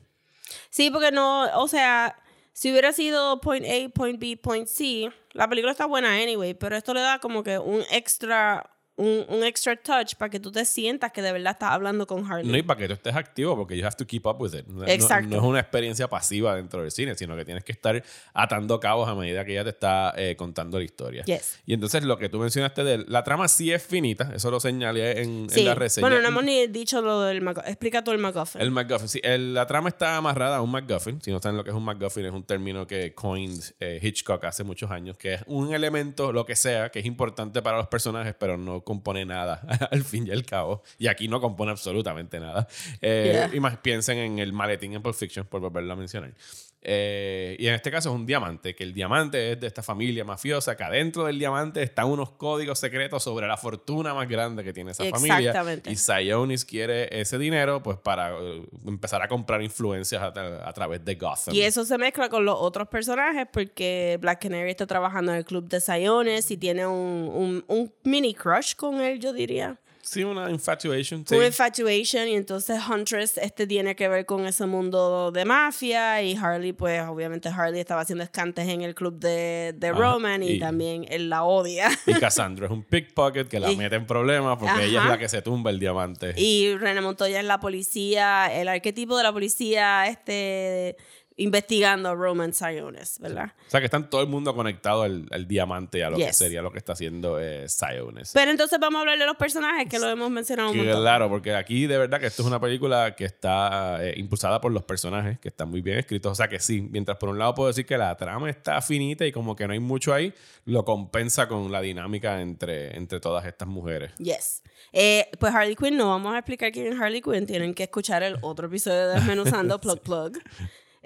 Speaker 2: Sí, porque no, o sea, si hubiera sido point A, point B, point C, la película está buena anyway, pero esto le da como que un extra, un, un extra touch para que tú te sientas que de verdad estás hablando con Harley.
Speaker 1: No, y para que tú estés activo, porque you have to keep up with it. No, no-
Speaker 2: Exacto.
Speaker 1: no es una experiencia pasiva dentro del cine, sino que tienes que estar atando cabos a medida que ella te está eh, contando la historia.
Speaker 2: Yes.
Speaker 1: Y entonces lo que tú mencionaste de la trama sí es finita, eso lo señalé en, en
Speaker 2: Sí.
Speaker 1: la reseña.
Speaker 2: Bueno, no hemos ni dicho lo del MacGuffin. Explica tú el MacGuffin.
Speaker 1: El MacGuffin, sí. el- la trama está amarrada a un MacGuffin. Si no saben lo que es un MacGuffin, es un término que coined eh, Hitchcock hace muchos años, que es un elemento, lo que sea, que es importante para los personajes, pero no compone nada [LAUGHS] al fin y al cabo. Y aquí no compone absolutamente nada. Eh,
Speaker 2: Yeah.
Speaker 1: Y más piensen en el maletín en Pulp Fiction, por volverlo a mencionar. Eh, y en este caso es un diamante, que el diamante es de esta familia mafiosa, que adentro del diamante están unos códigos secretos sobre la fortuna más grande que tiene esa familia.
Speaker 2: Exactamente.
Speaker 1: Y Sionis quiere ese dinero pues para eh, empezar a comprar influencias a, tra- a través de Gotham.
Speaker 2: Y eso se mezcla con los otros personajes porque Black Canary está trabajando en el club de Siones y tiene un, un, un mini crush con él, yo diría.
Speaker 1: Sí, una infatuation. sí.
Speaker 2: Un infatuation y entonces Huntress este tiene que ver con ese mundo de mafia y Harley pues obviamente Harley estaba haciendo escantes en el club de, de
Speaker 1: Ajá,
Speaker 2: Roman y,
Speaker 1: y-
Speaker 2: también él la odia.
Speaker 1: Y Cassandra es un pickpocket que la [LAUGHS]
Speaker 2: Y-
Speaker 1: mete en problemas porque ella es la que se tumba el diamante.
Speaker 2: Y René Montoya es la policía, el arquetipo de la policía este investigando a Roman Sionis, ¿verdad?
Speaker 1: O sea, que están todo el mundo conectado al, al diamante y a lo que sería lo que está haciendo eh, Sionis.
Speaker 2: Pero entonces vamos a hablar de los personajes que lo hemos mencionado un
Speaker 1: Que
Speaker 2: montón.
Speaker 1: Claro, porque aquí de verdad que esto es una película que está eh, impulsada por los personajes, que están muy bien escritos. O sea que sí, mientras por un lado puedo decir que la trama está finita y como que no hay mucho ahí, lo compensa con la dinámica entre, entre todas estas mujeres.
Speaker 2: Yes. Eh, pues Harley Quinn, no vamos a explicar quién es Harley Quinn. Tienen que escuchar el otro episodio de Desmenuzando [LAUGHS] Plug Plug.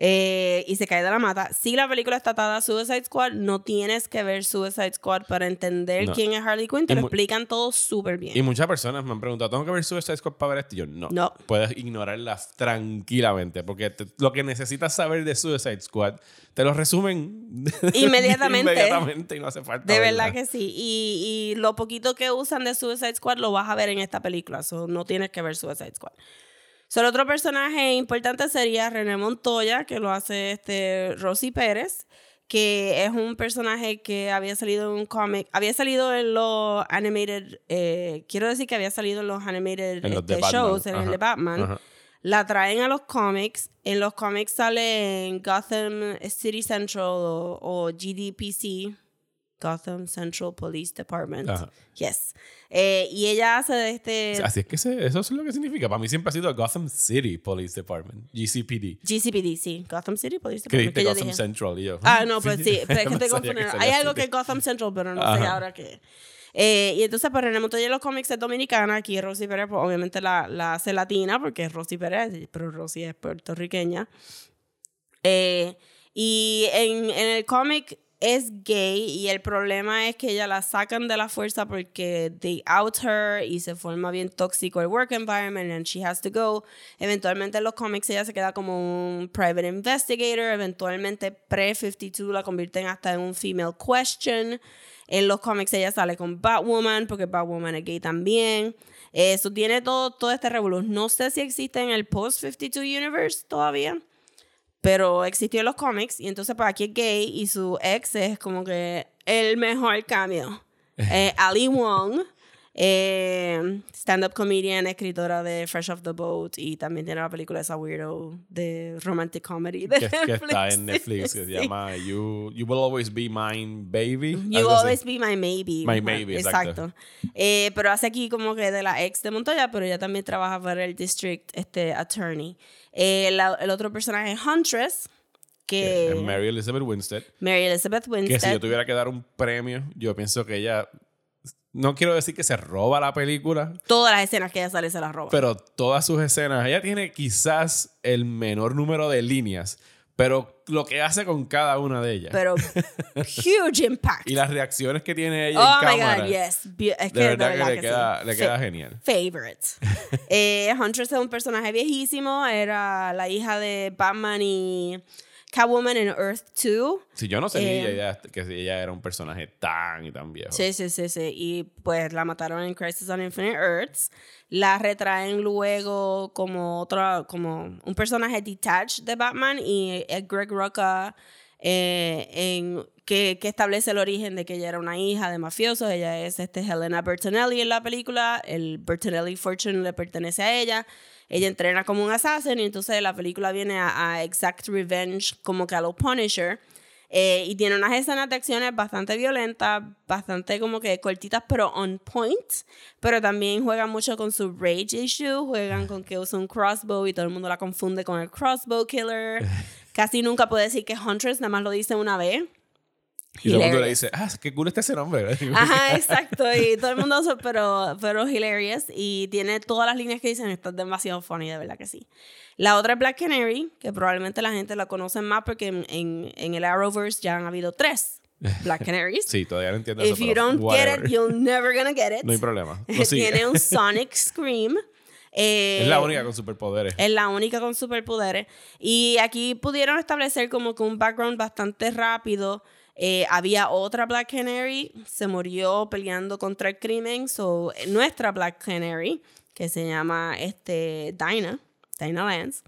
Speaker 2: Eh, y se cae de la mata. Si la película está atada a Suicide Squad, no tienes que ver Suicide Squad para entender
Speaker 1: No.
Speaker 2: quién es Harley Quinn. Te
Speaker 1: Y
Speaker 2: lo explican todo súper bien.
Speaker 1: Y muchas personas me han preguntado, ¿tengo que ver Suicide Squad para ver esto? Y yo, no.
Speaker 2: No.
Speaker 1: Puedes ignorarla tranquilamente, porque te- lo que necesitas saber de Suicide Squad te lo resumen [LAUGHS]
Speaker 2: Inmediatamente.
Speaker 1: inmediatamente y no hace falta
Speaker 2: De verdad que sí. Y, y lo poquito que usan de Suicide Squad lo vas a ver en esta película. So, no tienes que ver Suicide Squad. So, el otro personaje importante sería René Montoya, que lo hace este Rosy Pérez, que es un personaje que había salido en un cómic, había salido en los animated, eh, quiero decir que había salido en los animated
Speaker 1: En los de
Speaker 2: este, shows, en el
Speaker 1: Ajá,
Speaker 2: de Batman.
Speaker 1: ajá.
Speaker 2: La traen a los cómics. En los cómics sale en Gotham City Central o, o GDPC, Gotham Central Police Department.
Speaker 1: Ajá.
Speaker 2: Yes. Eh, y ella hace de este
Speaker 1: Así es que se- eso es lo que significa. Para mí siempre ha sido Gotham City Police Department, GCPD.
Speaker 2: GCPD, sí. Gotham City Police Department. que
Speaker 1: Gotham
Speaker 2: dije.
Speaker 1: Central y yo.
Speaker 2: Ah, no, pues sí. [LAUGHS] Pero es que confundiendo.
Speaker 1: sería
Speaker 2: Hay algo que es Gotham Central, pero no sé
Speaker 1: Ajá.
Speaker 2: ahora qué. Eh, y entonces, pues René Montoya en los cómics es dominicana. Aquí Rosy Pérez, pues obviamente la, la hace latina porque es Rosy Pérez, pero Rosy es puertorriqueña. Eh, y en, en el cómic es gay y el problema es que ella la sacan de la fuerza porque they out her y se forma bien tóxico el work environment and she has to go. Eventualmente en los cómics ella se queda como un private investigator, eventualmente pre-52 la convierten hasta en un female question. En los cómics ella sale con Batwoman porque Batwoman es gay también. Eso tiene todo, todo este revolú. No sé si existe en el post-52 universe todavía pero existió en los cómics y entonces pues aquí es gay y su ex es como que el mejor cambio. [LAUGHS] Eh, Ali Wong, eh, stand-up comedian, escritora de Fresh Off the Boat y también tiene la película esa weirdo de romantic comedy de
Speaker 1: que, que está en [LAUGHS] Netflix, que se llama you, you Will Always Be Mine, Baby.
Speaker 2: You
Speaker 1: así.
Speaker 2: always be my maybe.
Speaker 1: My maybe, exacto.
Speaker 2: Eh, pero hace aquí como que de la ex de Montoya, pero ella también trabaja para el district este, attorney. Eh, la- el otro personaje es Huntress, que
Speaker 1: Es Mary Elizabeth Winstead.
Speaker 2: Mary Elizabeth
Speaker 1: Que
Speaker 2: Winstead.
Speaker 1: si yo tuviera que dar un premio, yo pienso que ella. No quiero decir que se roba la película,
Speaker 2: Todas las escenas que ella sale se las roba.
Speaker 1: pero todas sus escenas, ella tiene quizás el menor número de líneas, pero lo que hace con cada una de ellas
Speaker 2: pero [LAUGHS] huge impact.
Speaker 1: y las reacciones que tiene ella
Speaker 2: oh
Speaker 1: en
Speaker 2: my
Speaker 1: cámara,
Speaker 2: god, yes. Be- Es que
Speaker 1: de verdad que
Speaker 2: verdad
Speaker 1: le
Speaker 2: que
Speaker 1: queda,
Speaker 2: sí.
Speaker 1: le
Speaker 2: Fa-
Speaker 1: queda genial.
Speaker 2: Favorite. [LAUGHS] eh, Huntress es un personaje viejísimo. Era la hija de Batman y Catwoman en Earth 2.
Speaker 1: Si yo no sé ni
Speaker 2: Eh,
Speaker 1: idea que ella era un personaje tan y tan viejo.
Speaker 2: Sí, sí, sí, sí. Y pues la mataron en Crisis on Infinite Earths. La retraen luego como otra, como un personaje detached de Batman y es Greg Rucka eh, en, que, que establece el origen de que ella era una hija de mafiosos. Ella es este Helena Bertinelli en la película. El Bertinelli Fortune le pertenece a ella. Ella entrena como un assassin y entonces la película viene a, a exact revenge como que a lo Punisher. Eh, y tiene unas escenas de acciones bastante violentas, bastante como que cortitas, pero on point. Pero también juegan mucho con su rage issue, juegan con que usa un crossbow y todo el mundo la confunde con el crossbow killer. [LAUGHS] Casi nunca puede decir que Huntress, nada más lo dice una vez.
Speaker 1: Y todo el mundo le dice, ah, qué cool está ese nombre. [LAUGHS]
Speaker 2: Ajá, exacto. Y todo el mundo, pero, pero hilarious. Y tiene todas las líneas que dicen, esto es demasiado funny, de verdad que sí. La otra es Black Canary, que probablemente la gente la conoce más porque en, en, en el Arrowverse ya han habido tres Black [LAUGHS] Canaries.
Speaker 1: Sí, todavía no entiendo eso.
Speaker 2: If you don't
Speaker 1: whatever.
Speaker 2: get it, you're never gonna get it.
Speaker 1: No hay problema. [LAUGHS]
Speaker 2: Tiene un Sonic Scream. Eh,
Speaker 1: Es la única con superpoderes.
Speaker 2: es la única con superpoderes. Y aquí pudieron establecer como que un background bastante rápido. Eh, había otra Black Canary, se murió peleando contra el crimen. So, eh, nuestra Black Canary, que se llama este, Dinah, Dinah Lance,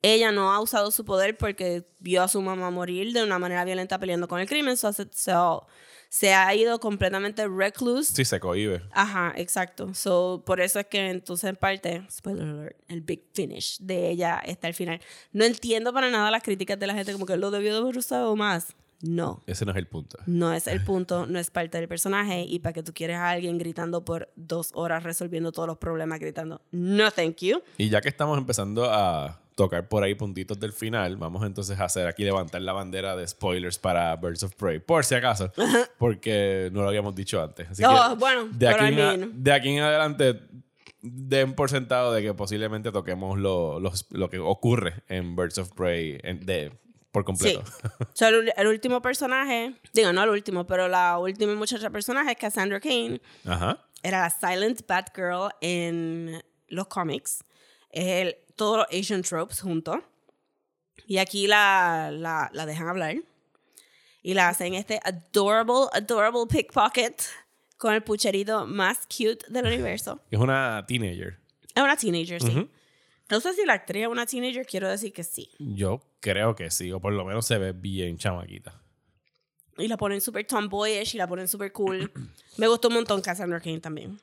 Speaker 2: ella no ha usado su poder porque vio a su mamá morir de una manera violenta peleando con el crimen. So, se, so- se ha ido completamente recluse.
Speaker 1: Sí, se cohibe.
Speaker 2: Ajá, exacto. So, por eso es que entonces en parte, spoiler alert, el big finish de ella está al final. No entiendo para nada las críticas de la gente como que lo debió de haber usado más. No.
Speaker 1: Ese no es el punto.
Speaker 2: No es el punto, no es parte del personaje y para que tú quieres a alguien gritando por dos horas resolviendo todos los problemas gritando, no thank you.
Speaker 1: Y ya que estamos empezando a tocar por ahí puntitos del final, vamos entonces a hacer aquí levantar la bandera de spoilers para Birds of Prey, por si acaso, [LAUGHS] porque no lo habíamos dicho antes. Así
Speaker 2: Oh,
Speaker 1: que
Speaker 2: bueno,
Speaker 1: de aquí, en a- de aquí en adelante den por sentado de que posiblemente toquemos lo, lo que ocurre en Birds of Prey en- de, por
Speaker 2: Sí.
Speaker 1: completo. [LAUGHS]
Speaker 2: So, el, el último personaje, digo, no el último, pero la última muchacha personaje, Cassandra Kane,
Speaker 1: Ajá.
Speaker 2: era la Silent Batgirl en los cómics. Es el, todos los Asian tropes juntos. Y aquí la, la, la dejan hablar. Y la hacen este adorable, adorable pickpocket con el pucherito más cute del universo.
Speaker 1: Es una teenager.
Speaker 2: Es una teenager, sí. No sé si la actriz es una teenager, quiero decir que sí.
Speaker 1: Yo creo que sí, o por lo menos se ve bien chamaquita.
Speaker 2: Y la ponen súper tomboyish y la ponen súper cool. Me gustó un montón Cassandra Kane también.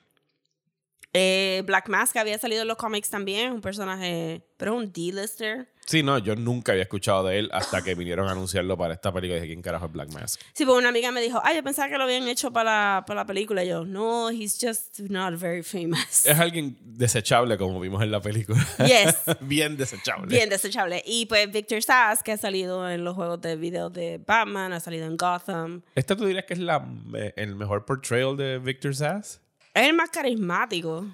Speaker 2: Eh, Black Mask había salido en los cómics también, un personaje, pero es un D-lister.
Speaker 1: Sí, no, yo nunca había escuchado de él hasta que vinieron a anunciarlo para esta película. Y dije, ¿quién carajo es Black Mask?
Speaker 2: Sí, porque una amiga me dijo, ay, yo pensaba que lo habían hecho para la, para la película. Y yo, no, he's just not very famous.
Speaker 1: Es alguien desechable, como vimos en la película.
Speaker 2: Yes. [LAUGHS]
Speaker 1: bien desechable.
Speaker 2: Bien desechable. Y pues Victor Sass, que ha salido en los juegos de video de Batman, ha salido en Gotham.
Speaker 1: ¿Esta tú dirías que es la, eh, el mejor portrayal de Victor Sass?
Speaker 2: Es el más carismático.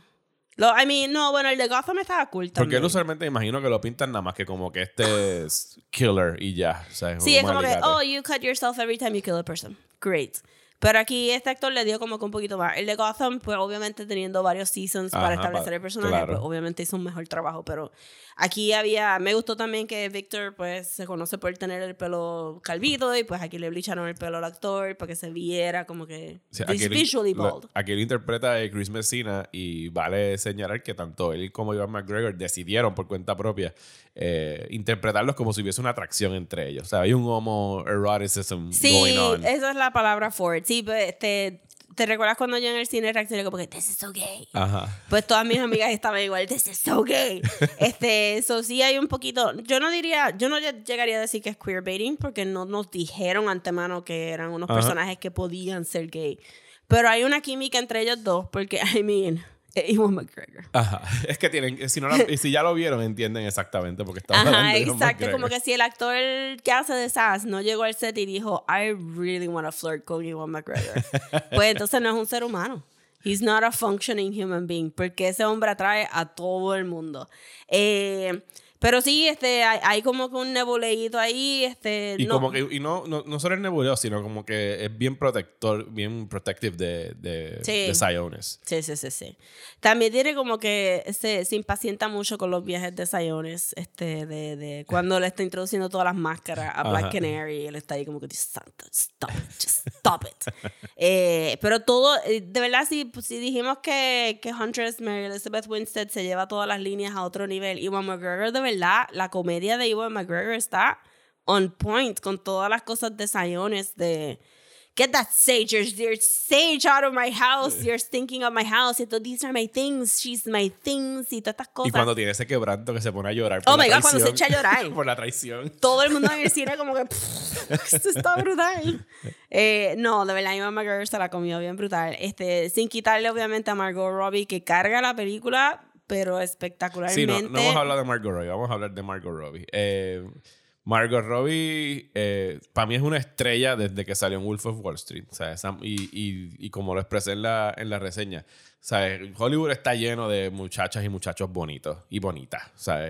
Speaker 2: Lo, I mean, no, bueno, el de Gotham estaba cool
Speaker 1: Porque
Speaker 2: también.
Speaker 1: él usualmente me imagino que lo pintan nada más que como que este es killer y ya. O sea,
Speaker 2: Sí, es como que, oh, you cut yourself every time you kill a person. Great. Pero aquí este actor le dio como que un poquito más. El de Gotham, pues obviamente teniendo varios seasons para
Speaker 1: Ajá,
Speaker 2: establecer
Speaker 1: pa-
Speaker 2: el personaje,
Speaker 1: claro.
Speaker 2: pues obviamente hizo un mejor trabajo. Pero aquí había, me gustó también que Victor pues se conoce por tener el pelo calvito y pues aquí le blicharon el pelo al actor para que se viera como que
Speaker 1: Sí,
Speaker 2: vis-
Speaker 1: él-
Speaker 2: visually
Speaker 1: lo-
Speaker 2: bald.
Speaker 1: aquí él interpreta a Chris Messina y vale señalar que tanto él como Ivan McGregor decidieron por cuenta propia eh, interpretarlos como si hubiese una atracción entre ellos. O sea, hay un homoeroticism
Speaker 2: Sí,
Speaker 1: going on.
Speaker 2: esa es la palabra for it. Sí, pues, este, ¿te recuerdas cuando yo en el cine reaccioné como que, this is so gay?
Speaker 1: Ajá.
Speaker 2: Pues todas mis amigas estaban igual, this is so gay. [LAUGHS] Este, eso sí hay un poquito, yo no diría, yo no lle- llegaría a decir que es queerbaiting porque no nos dijeron antemano que eran unos
Speaker 1: Ajá.
Speaker 2: personajes que podían ser gay. Pero hay una química entre ellos dos porque, [LAUGHS] I mean, es Ewan McGregor.
Speaker 1: Ajá. [LAUGHS] Es que tienen, si, no la- si ya lo vieron, entienden exactamente porque estamos hablando
Speaker 2: Ajá,
Speaker 1: de Ewan
Speaker 2: exacto.
Speaker 1: McGregor.
Speaker 2: Como que si el actor que hace de Sass no llegó al set y dijo, I really want to flirt con Ewan McGregor. [LAUGHS] pues entonces no es un ser humano. He's not a functioning human being. Porque ese hombre atrae a todo el mundo. Eh, pero sí, este, hay, hay como que un nebuleíto ahí. Este,
Speaker 1: Y
Speaker 2: no.
Speaker 1: como que, y no, no, no solo es nebuloso, sino como que es bien protector, bien protective de, de,
Speaker 2: Sí.
Speaker 1: de.
Speaker 2: Sí, sí, sí, sí. También tiene como que se, se impacienta mucho con los viajes de Siones, este, de, de cuando le está introduciendo todas las máscaras a Black
Speaker 1: Ajá.
Speaker 2: Canary, él está ahí como que, "Dios santo, stop it, just stop it. [LAUGHS] Eh, pero todo, eh, de verdad, si, si dijimos que, que Huntress Mary Elizabeth Winstead se lleva todas las líneas a otro nivel, Ewan McGregor, de verdad, la comedia de Ewan McGregor está on point con todas las cosas de Siones, de get that sage, your, your sage out of my house, you're stinking of my house, these are my things, she's my things, y todas estas cosas.
Speaker 1: Y cuando tiene ese quebranto que se pone a llorar. Por
Speaker 2: Oh
Speaker 1: la
Speaker 2: my God, cuando se
Speaker 1: traición-
Speaker 2: echa a llorar. [LAUGHS]
Speaker 1: por la traición.
Speaker 2: Todo el mundo en el cine como que "Pff, esto está brutal. Eh, no, de verdad, Ivan McGregor se la comió bien brutal. Este, sin quitarle obviamente a Margot Robbie que carga la película, pero
Speaker 1: Sí,
Speaker 2: espectacularmente.
Speaker 1: no, no vamos a hablar de Margot Robbie, vamos a hablar de Margot Robbie. Eh, Margot Robbie, eh, para mí es una estrella desde que salió en Wolf of Wall Street. O sea, esa- y, y- y como lo expresé en la, en la reseña, Hollywood está lleno de muchachas y muchachos bonitos y bonitas.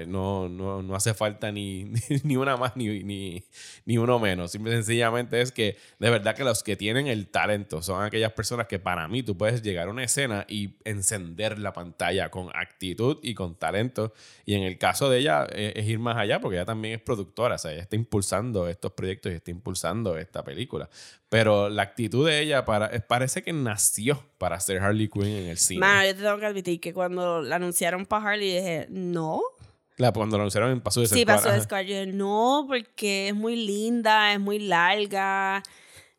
Speaker 1: No, hace falta ni, [LAUGHS] una más ni, uno menos. Simple sencillamente es que de verdad que los que tienen el talento son aquellas personas que para mí tú puedes llegar a una escena y encender la pantalla con actitud y con talento. Y en el caso de ella eh, es ir más allá porque ella también es productora. Ella está impulsando estos proyectos y está impulsando esta película. Pero la actitud de ella para, parece que nació para ser Harley Quinn en el cine.
Speaker 2: Mano, yo te tengo que admitir que cuando la anunciaron para Harley dije, no.
Speaker 1: La, cuando lo anunciaron en Paso de
Speaker 2: Sí,
Speaker 1: Squad,
Speaker 2: pasó de
Speaker 1: ajá.
Speaker 2: Squad. Yo, no, porque es muy linda, es muy larga.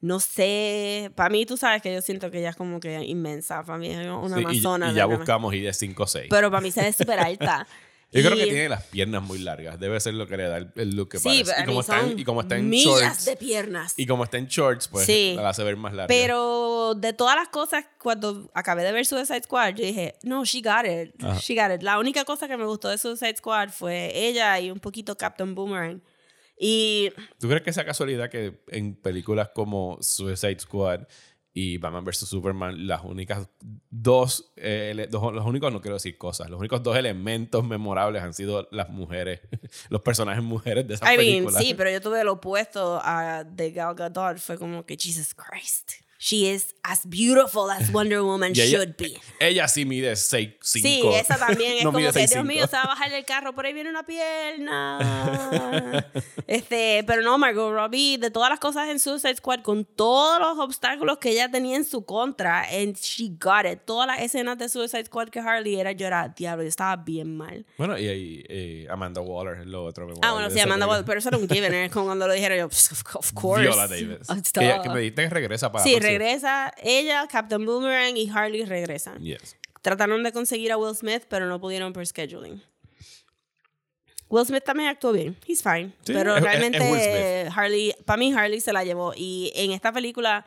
Speaker 2: No sé. Para mí, tú sabes que yo siento que ella es como que inmensa. Para mí es una
Speaker 1: Sí,
Speaker 2: amazona.
Speaker 1: y,
Speaker 2: de
Speaker 1: ya buscamos y de 5 o 6.
Speaker 2: Pero para mí se ve súper alta. [LAUGHS]
Speaker 1: Yo creo
Speaker 2: Y-
Speaker 1: que tiene las piernas muy largas. Debe ser lo que le da el, el look que
Speaker 2: Sí,
Speaker 1: parece.
Speaker 2: pero
Speaker 1: Y como, está en, y como está en
Speaker 2: millas
Speaker 1: shorts.
Speaker 2: de piernas.
Speaker 1: Y como está en shorts, pues
Speaker 2: Sí.
Speaker 1: la hace ver más larga.
Speaker 2: Pero de todas las cosas, cuando acabé de ver Suicide Squad, yo dije, no, she got it.
Speaker 1: Ajá.
Speaker 2: She got it. La única cosa que me gustó de Suicide Squad fue ella y un poquito Captain Boomerang. Y
Speaker 1: ¿Tú crees que esa casualidad que en películas como Suicide Squad y Batman vs. Superman, las únicas dos, eh, dos- los únicos, no quiero decir cosas, los únicos dos elementos memorables han sido las mujeres, [LAUGHS] los personajes mujeres de esas
Speaker 2: I mean,
Speaker 1: películas?
Speaker 2: sí, pero yo tuve lo opuesto a de Gal Gadot. Fue como que, Jesus Christ. She is as beautiful as [LAUGHS] Wonder Woman
Speaker 1: ella,
Speaker 2: should be.
Speaker 1: ella sí mide 6'5".
Speaker 2: Sí, esa también es [LAUGHS]
Speaker 1: No
Speaker 2: como que,
Speaker 1: 6'5".
Speaker 2: Dios mío, se va a bajar del carro, por ahí viene una pierna. [LAUGHS] este, pero no, Margot Robbie, de todas las cosas en Suicide Squad, con todos los obstáculos que ella tenía en su contra, and she got it. Todas las escenas de Suicide Squad que Harley era llorar, diablo, yo estaba bien mal.
Speaker 1: Bueno, y ahí eh, Amanda Waller es lo otro.
Speaker 2: Ah,
Speaker 1: memorable
Speaker 2: bueno, sí, Amanda. Waller, pero eso era un given, es como cuando lo dijeron yo, "Pff, of course.
Speaker 1: Viola Davis.
Speaker 2: Ah,
Speaker 1: Que, ella- que me dijiste que regresa para
Speaker 2: Sí. Regresa ella, Captain Boomerang y Harley regresan.
Speaker 1: Yes.
Speaker 2: Trataron de conseguir a Will Smith, pero no pudieron por scheduling. Will Smith también actuó bien. He's fine.
Speaker 1: Sí,
Speaker 2: pero
Speaker 1: es-
Speaker 2: realmente
Speaker 1: es.
Speaker 2: Harley, para mí Harley se la llevó. Y en esta película,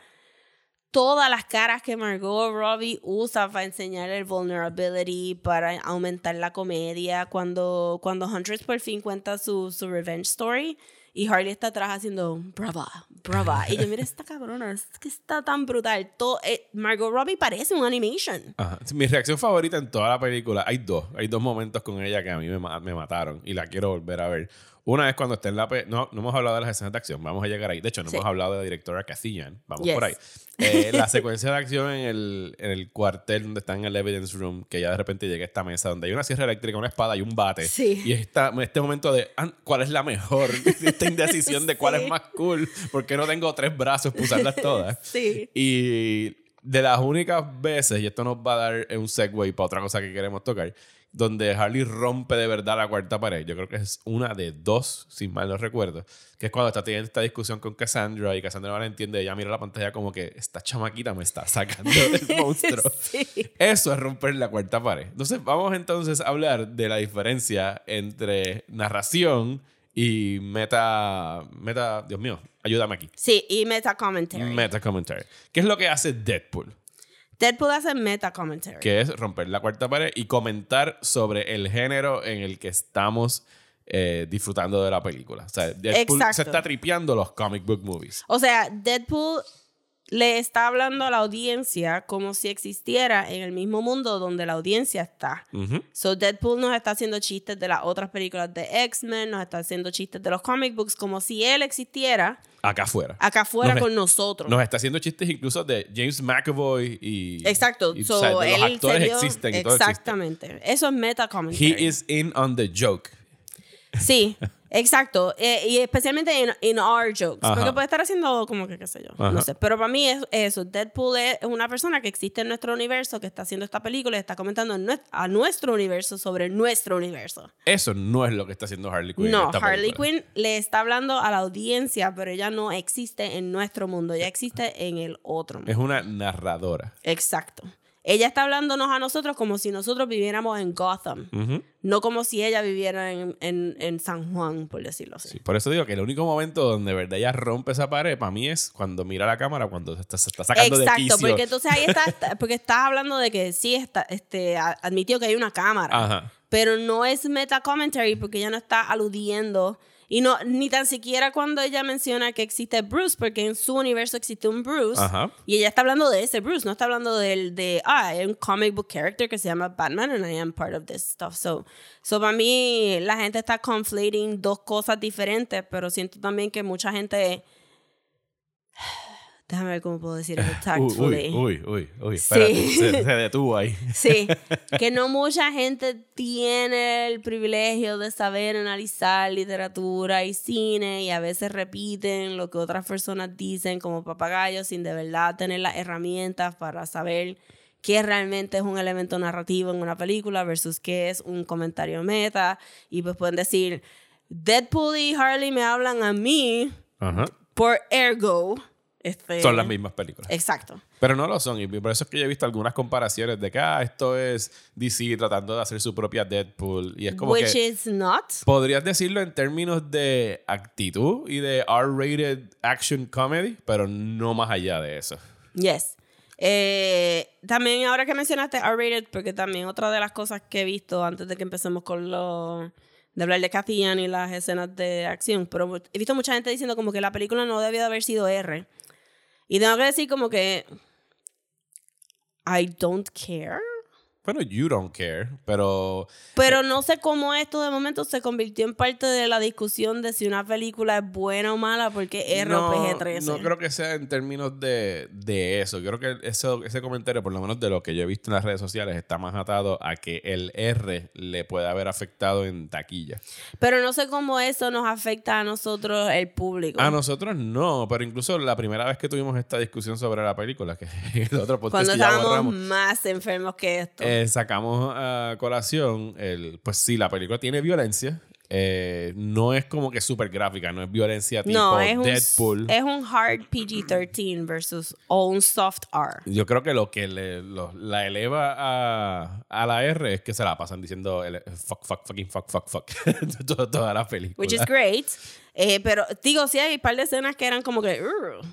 Speaker 2: todas las caras que Margot Robbie usa para enseñar el vulnerability, para aumentar la comedia, cuando, cuando Huntress por fin cuenta su, su revenge story y Harley está atrás haciendo brava, brava. Y yo, mira esta cabrona, es que está tan brutal. Todo, eh, Margot Robbie parece un animation.
Speaker 1: Ajá. Mi reacción favorita en toda la película, hay dos, hay dos momentos con ella que a mí me, me mataron y la quiero volver a ver. Una es cuando está en la... No, no hemos hablado de las escenas de acción, vamos a llegar ahí. De hecho, no
Speaker 2: Sí.
Speaker 1: hemos hablado de la directora Cassillan, vamos
Speaker 2: Yes.
Speaker 1: por ahí. Eh, [LAUGHS] la secuencia de acción en el, en el cuartel donde está en el evidence room, que ya de repente llega a esta mesa donde hay una sierra eléctrica, una espada y un bate.
Speaker 2: Sí.
Speaker 1: Y esta, este momento de, ah, ¿cuál es la mejor? Esta indecisión de cuál [LAUGHS]
Speaker 2: Sí.
Speaker 1: es más cool, porque no tengo tres brazos para usarlas todas. [LAUGHS]
Speaker 2: Sí.
Speaker 1: Y de las únicas veces, y esto nos va a dar un segue para otra cosa que queremos tocar, donde Harley rompe de verdad la cuarta pared. Yo creo que es una de dos, si mal no recuerdo, que es cuando está teniendo esta discusión con Cassandra y Cassandra no la entiende. Ella mira la pantalla como que esta chamaquita me está sacando [LAUGHS] del monstruo.
Speaker 2: Sí.
Speaker 1: Eso es romper la cuarta pared. Entonces, vamos entonces a hablar de la diferencia entre narración y meta. Meta. Dios mío, ayúdame aquí.
Speaker 2: Sí, y meta commentary.
Speaker 1: Meta commentary. ¿Qué es lo que hace Deadpool?
Speaker 2: Deadpool hace meta commentary.
Speaker 1: que es romper la cuarta pared y comentar sobre el género en el que estamos eh, disfrutando de la película. O sea, Deadpool
Speaker 2: Exacto.
Speaker 1: se está tripeando los comic book movies.
Speaker 2: O sea, Deadpool le está hablando a la audiencia como si existiera en el mismo mundo donde la audiencia está. So Deadpool nos está haciendo chistes de las otras películas de X-Men, nos está haciendo chistes de los comic books como si él existiera
Speaker 1: Acá afuera.
Speaker 2: acá afuera
Speaker 1: Nos
Speaker 2: con
Speaker 1: es-
Speaker 2: nosotros.
Speaker 1: Nos está haciendo chistes incluso de James McAvoy y.
Speaker 2: Exacto.
Speaker 1: y,
Speaker 2: So,
Speaker 1: o sea, de
Speaker 2: él
Speaker 1: los actores
Speaker 2: dio-
Speaker 1: existen y todo existe.
Speaker 2: Exactamente. Eso es meta commentary.
Speaker 1: He is in on the joke.
Speaker 2: Sí, [LAUGHS] exacto. Eh, y especialmente en our jokes.
Speaker 1: Ajá.
Speaker 2: Porque puede estar haciendo como que, qué sé yo.
Speaker 1: Ajá.
Speaker 2: No sé. Pero para mí es eso. Deadpool es una persona que existe en nuestro universo, que está haciendo esta película y está comentando a nuestro universo sobre nuestro universo.
Speaker 1: Eso no es lo que está haciendo Harley Quinn.
Speaker 2: No, Harley. Quinn le está hablando a la audiencia, pero ella no existe en nuestro mundo. Ella existe en el otro mundo.
Speaker 1: Es una narradora.
Speaker 2: Exacto. Ella está hablándonos a nosotros como si nosotros viviéramos en Gotham. No como si ella viviera en, en- en San Juan, por decirlo así.
Speaker 1: Sí, por eso digo que el único momento donde de verdad ella rompe esa pared para mí es cuando mira la cámara, cuando se está, se está sacando de
Speaker 2: Exacto, porque entonces ahí [LAUGHS] está, porque estás hablando de que sí está, este, admitió que hay una cámara,
Speaker 1: Ajá.
Speaker 2: pero no es meta commentary porque ella no está aludiendo y no ni tan siquiera cuando ella menciona que existe Bruce, porque en su universo existe un Bruce
Speaker 1: Ajá.
Speaker 2: y ella está hablando de ese Bruce, no está hablando del de ah, hay un comic book character que se llama Batman and I am part of this stuff. So, so para mí la gente está conflating dos cosas diferentes, pero siento también que mucha gente Déjame ver cómo puedo decir [LAUGHS] eso
Speaker 1: Uy,
Speaker 2: tactfully.
Speaker 1: uy, uy, uy, uy.
Speaker 2: Sí.
Speaker 1: Se, se detuvo ahí. [LAUGHS]
Speaker 2: Sí, [LAUGHS] que no mucha gente tiene el privilegio de saber analizar literatura y cine y a veces repiten lo que otras personas dicen como papagayos sin de verdad tener las herramientas para saber qué realmente es un elemento narrativo en una película versus qué es un comentario meta. Y pues pueden decir, Deadpool y Harley me hablan a mí
Speaker 1: Ajá.
Speaker 2: por ergo. Este,
Speaker 1: Son las mismas películas.
Speaker 2: Exacto.
Speaker 1: Pero no lo son. Y por eso es que yo he visto algunas comparaciones de que ah, esto es DC tratando de hacer su propia Deadpool. Y es como
Speaker 2: Which
Speaker 1: que.
Speaker 2: is not.
Speaker 1: Podrías decirlo en términos de actitud y de R-rated action comedy, pero no más allá de eso.
Speaker 2: Yes. Eh, también ahora que mencionaste R-rated, porque también otra de las cosas que he visto antes de que empecemos con lo de hablar de Cathy y las escenas de acción, pero he visto mucha gente diciendo como que la película no debió de haber sido R. Y tengo que decir como que I don't care.
Speaker 1: Bueno, you don't care, pero
Speaker 2: Pero no sé cómo esto de momento se convirtió en parte de la discusión de si una película es buena o mala porque R o PG-13.
Speaker 1: No creo que sea en términos de, de eso. Yo creo que eso, ese comentario, por lo menos de lo que yo he visto en las redes sociales, está más atado a que el R le puede haber afectado en taquilla.
Speaker 2: Pero no sé cómo eso nos afecta a nosotros, el público.
Speaker 1: A nosotros no, pero incluso la primera vez que tuvimos esta discusión sobre la película, que [LAUGHS] es el otro podcast
Speaker 2: Cuando estábamos más enfermos que esto.
Speaker 1: eh, sacamos a colación, el, pues sí, la película tiene violencia. eh, no es como que súper gráfica, no es violencia tipo
Speaker 2: no, es un,
Speaker 1: Deadpool.
Speaker 2: es un hard PG-13 versus o un soft R.
Speaker 1: Yo creo que lo que le- lo- la eleva a, a la R es que se la pasan diciendo fuck, fuck, fucking fuck, fuck, fuck. [LAUGHS] toda la película.
Speaker 2: Which is great. Eh, pero digo, sí hay un par de escenas que eran como que, "Ugh",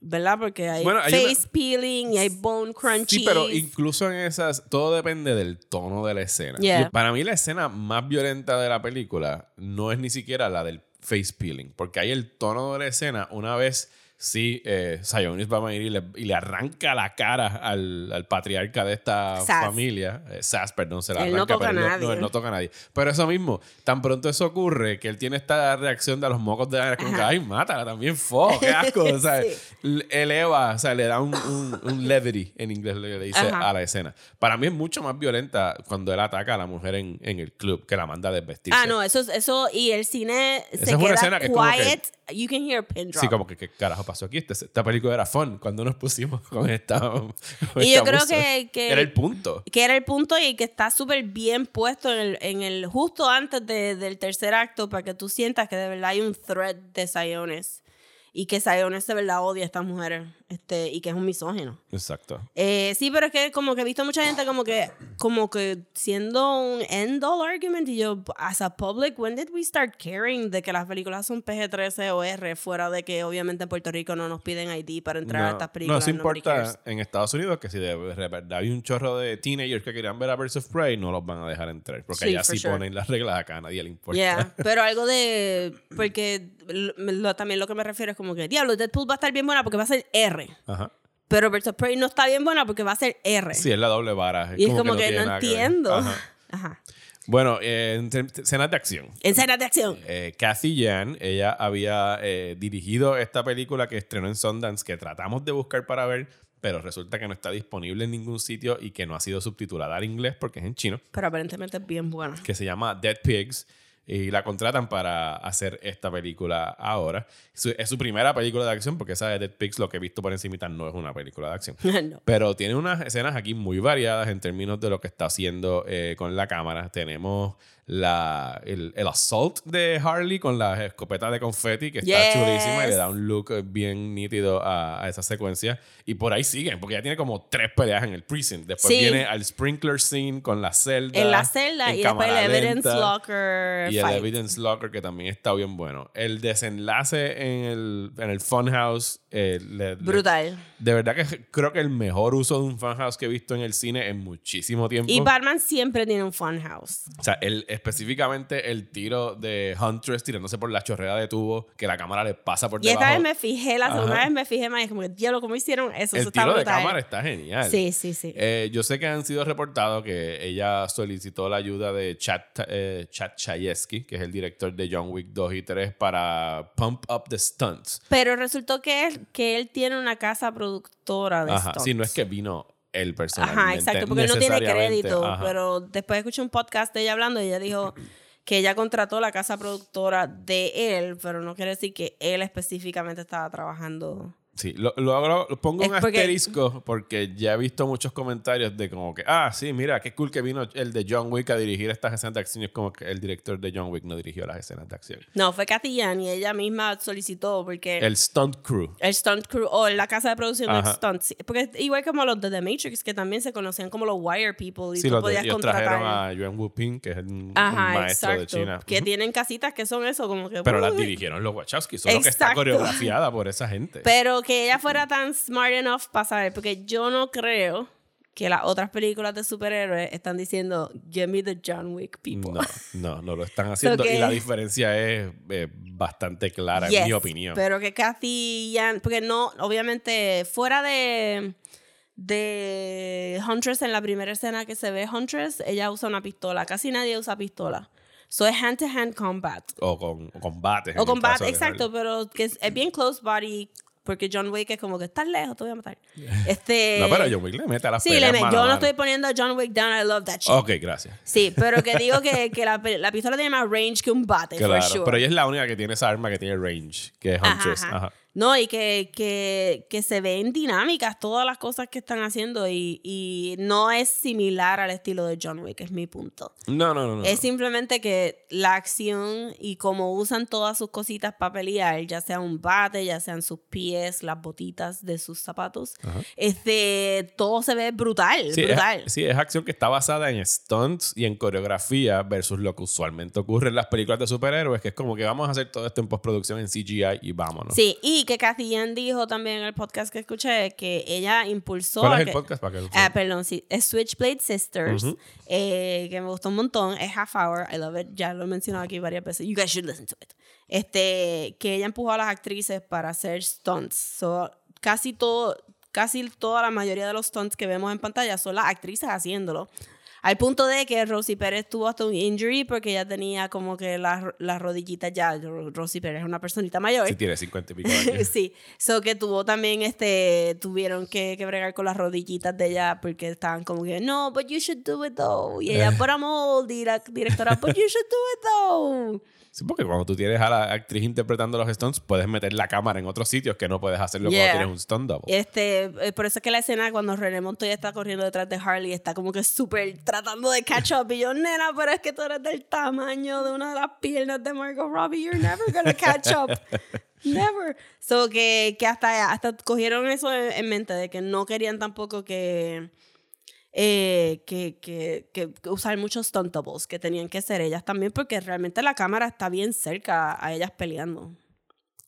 Speaker 2: ¿verdad? Porque hay
Speaker 1: Bueno, hay
Speaker 2: face peeling y hay bone crunchy.
Speaker 1: Sí, pero incluso en esas, todo depende del tono de la escena.
Speaker 2: Yeah.
Speaker 1: Para mí la escena más violenta de la película no es ni siquiera la del face peeling, porque hay el tono de la escena una vez sí eh, Sionis va a venir y le, y le arranca la cara al, al patriarca de esta
Speaker 2: Sass.
Speaker 1: familia. Eh, Sass, perdón, se la
Speaker 2: Él no
Speaker 1: arranca.
Speaker 2: toca
Speaker 1: pero
Speaker 2: a
Speaker 1: él no-
Speaker 2: nadie.
Speaker 1: No, él no toca a nadie. Pero eso mismo, tan pronto eso ocurre que él tiene esta reacción de los mocos de la como que, ay, mátala también, fo, qué [LAUGHS] asco. O sea,
Speaker 2: Sí.
Speaker 1: eleva, o sea, le da un, un, un levity en inglés, le dice
Speaker 2: Ajá.
Speaker 1: a la escena. Para mí es mucho más violenta cuando él ataca a la mujer en, en el club, que la manda a desvestirse.
Speaker 2: Ah, no, eso, es- eso y el cine
Speaker 1: Esa
Speaker 2: se
Speaker 1: es una
Speaker 2: queda
Speaker 1: escena que es como que-
Speaker 2: quiet. You can hear a pin drop.
Speaker 1: Sí, como que qué carajo pasó aquí. Este- esta película era fun cuando nos pusimos con esta. con
Speaker 2: Y
Speaker 1: esta
Speaker 2: yo creo que- que-
Speaker 1: Era el punto.
Speaker 2: que era el punto y que está súper bien puesto en el, en el justo antes de- del tercer acto para que tú sientas que de verdad hay un thread de Siones y que Siones de verdad odia a estas mujeres este, y que es un misógino.
Speaker 1: Exacto.
Speaker 2: Eh, sí, pero es que como que he visto mucha gente como que como que siendo un end all argument y yo as a public when did we start caring de que las películas son PG-13 o R fuera de que obviamente en Puerto Rico no nos piden ID para entrar a
Speaker 1: No,
Speaker 2: estas
Speaker 1: no
Speaker 2: películas nobody cares.
Speaker 1: importa en Estados Unidos que si de verdad hay un chorro de teenagers que querían ver a Birds of Prey, no los van a dejar entrar. Porque
Speaker 2: Sí,
Speaker 1: allá sí
Speaker 2: sure.
Speaker 1: ponen las reglas, acá a nadie le importa.
Speaker 2: Yeah, [LAUGHS] pero algo de. Porque lo- también lo que me refiero es como que, diablo, Deadpool va a estar bien buena porque va a ser R.
Speaker 1: Ajá.
Speaker 2: Pero Birds of Prey no está bien buena porque va a ser R.
Speaker 1: Sí, es la doble vara.
Speaker 2: y es como que, no entiendo.
Speaker 1: Ajá. [LAUGHS]
Speaker 2: Ajá.
Speaker 1: Bueno, eh, en escenas de acción.
Speaker 2: Escenas de acción.
Speaker 1: Eh, Kathy Yan, ella había eh, dirigido esta película que estrenó en Sundance, que tratamos de buscar para ver, pero resulta que no está disponible en ningún sitio y que no ha sido subtitulada al inglés porque es en chino,
Speaker 2: Pero aparentemente es bien buena.
Speaker 1: que se llama Dead Pigs. Y la contratan para hacer esta película ahora. Su- es su primera película de acción, porque esa de Dead Pigs, lo que he visto por encima, no es una película de acción. [LAUGHS]
Speaker 2: no.
Speaker 1: Pero tiene unas escenas aquí muy variadas en términos de lo que está haciendo eh, con la cámara. Tenemos la, el, el assault de Harley con la escopeta de confeti, que está
Speaker 2: Yes.
Speaker 1: chulísima y le da un look eh, bien nítido a, a esa secuencia. Y por ahí siguen, porque ya tiene como tres peleas en el precinct. Después
Speaker 2: Sí.
Speaker 1: viene al sprinkler scene con la celda.
Speaker 2: En la celda
Speaker 1: en
Speaker 2: y después el Evidence
Speaker 1: lenta.
Speaker 2: Locker
Speaker 1: Y el
Speaker 2: fight.
Speaker 1: Evidence Locker, que también está bien bueno. El desenlace en el, en el Funhouse. eh, le- le-
Speaker 2: Brutal.
Speaker 1: de verdad que creo que el mejor uso de un Funhouse que he visto en el cine en muchísimo tiempo.
Speaker 2: Y Batman siempre tiene un funhouse.
Speaker 1: o sea, el, específicamente el tiro de Huntress tirándose por la chorrera de tubo, que la cámara le pasa por
Speaker 2: Y esta
Speaker 1: debajo.
Speaker 2: vez me fijé, la segunda
Speaker 1: Ajá.
Speaker 2: vez me fijé más y es como que, diablo, ¿cómo hicieron eso?
Speaker 1: el
Speaker 2: eso está
Speaker 1: tiro de cámara está genial.
Speaker 2: Sí, sí, sí.
Speaker 1: Eh, yo sé que han sido reportados que ella solicitó la ayuda de Chad, eh, Chad Chayefsky, que es el director de John Wick 2 y 3, para pump up the stunts.
Speaker 2: Pero resultó que él, que él tiene una casa productora de
Speaker 1: Ajá,
Speaker 2: stunts.
Speaker 1: sí, no es que vino él personalmente.
Speaker 2: Ajá, exacto, porque él no tiene crédito.
Speaker 1: ajá.
Speaker 2: Pero después escuché un podcast de ella hablando y ella dijo [CLEARS THROAT] que ella contrató la casa productora de él, pero no quiere decir que él específicamente estaba trabajando
Speaker 1: Sí, lo, lo- lo- lo pongo
Speaker 2: Es
Speaker 1: un
Speaker 2: porque-
Speaker 1: asterisco porque ya he visto muchos comentarios de como que, ah, sí, mira, qué cool que vino el de John Wick a dirigir estas escenas de acción. Es como que el director de John Wick no dirigió las escenas de acción.
Speaker 2: No, fue Cathy Yan y ella misma solicitó porque
Speaker 1: El stunt crew.
Speaker 2: el stunt crew o la casa de producción de stunts. Porque igual como los de The Matrix, que también se conocían como los wire people y
Speaker 1: Sí,
Speaker 2: tú
Speaker 1: los de-
Speaker 2: podías
Speaker 1: ellos
Speaker 2: contratar.
Speaker 1: trajeron a Yuan Wuping, que es un, maestro
Speaker 2: exacto.
Speaker 1: de China.
Speaker 2: Que tienen casitas que son eso, como que.
Speaker 1: Pero las dirigieron los Wachowski, solo que está
Speaker 2: Exacto.
Speaker 1: coreografiada por esa gente.
Speaker 2: Pero que ella fuera tan smart enough para saber, porque yo no creo que las otras películas de superhéroes están diciendo, give me the John Wick people.
Speaker 1: No, no, no lo están [LAUGHS] haciendo. Y la diferencia es eh, bastante clara, en mi opinión.
Speaker 2: Pero que Kathy Yan, porque no, obviamente, fuera de de Huntress en la primera escena que se ve Huntress, ella usa una pistola. Casi nadie usa pistola. So es hand to hand combat.
Speaker 1: o con o combates. en
Speaker 2: O combate, exacto, pero que es, es bien close body. Porque John Wick es como que estás lejos, te voy a matar. [LAUGHS] Este,
Speaker 1: No, pero John Wick le mete a las
Speaker 2: Sí,
Speaker 1: peleas mano
Speaker 2: yo no estoy poniendo a John Wick down, I love that shit.
Speaker 1: Ok, gracias.
Speaker 2: Sí, pero que digo [LAUGHS] que, que la, la pistola tiene más range que un bate,
Speaker 1: Claro,
Speaker 2: for sure.
Speaker 1: pero ella es la única que tiene esa arma que tiene range, que es
Speaker 2: Ajá,
Speaker 1: Huntress.
Speaker 2: ajá.
Speaker 1: Ajá.
Speaker 2: No, y que, que, que se ven dinámicas todas las cosas que están haciendo y, y no es similar al estilo de John Wick, es mi punto.
Speaker 1: No, no, no. no.
Speaker 2: Es simplemente que la acción y cómo usan todas sus cositas para pelear, ya sea un bate, ya sean sus pies, las botitas de sus zapatos, este, todo se ve brutal,
Speaker 1: Sí,
Speaker 2: brutal.
Speaker 1: Es, sí, es acción que está basada en stunts y en coreografía versus lo que usualmente ocurre en las películas de superhéroes, que es como que vamos a hacer todo esto en postproducción en CGI y vámonos.
Speaker 2: Sí, y que Cathy dijo también en el podcast que escuché que ella impulsó.
Speaker 1: ¿Cuál es el
Speaker 2: que-
Speaker 1: podcast para que lo
Speaker 2: Ah, perdón, sí. Es Switchblade Sisters, eh, que me gustó un montón. Es half hour. I love it. Ya lo he mencionado aquí varias veces. You guys should listen to it. Este, que ella empujó a las actrices para hacer stunts. So, casi todo, casi toda la mayoría de los stunts que vemos en pantalla son las actrices haciéndolo. Al punto de que Rosie Pérez tuvo hasta un injury porque ella tenía como que las, las rodillitas ya. Ro- Rosie Pérez es una personita mayor.
Speaker 1: Sí, tiene 50 y pico años. [LAUGHS]
Speaker 2: sí, so que tuvo también este, tuvieron que, que bregar con las rodillitas de ella porque estaban como que, no, but you should do it though. Y ella, but I'm old, y la directora, but you should do it though.
Speaker 1: Sí, porque cuando tú tienes a la actriz interpretando los stunts, puedes meter la cámara en otros sitios que no puedes hacerlo
Speaker 2: Yeah.
Speaker 1: cuando tienes un stunt double.
Speaker 2: Este, eh, por eso es que la escena cuando René Montoya está corriendo detrás de Harley está como que súper tratando de catch up. Y yo, nena, pero es que tú eres del tamaño de una de las piernas de Margot Robbie. You're never gonna catch up. [LAUGHS] Never. So que, que hasta, hasta cogieron eso en, en mente, de que no querían tampoco que, eh, que, que, que usar muchos stunt doubles, que tenían que ser ellas también, porque realmente la cámara está bien cerca a ellas peleando.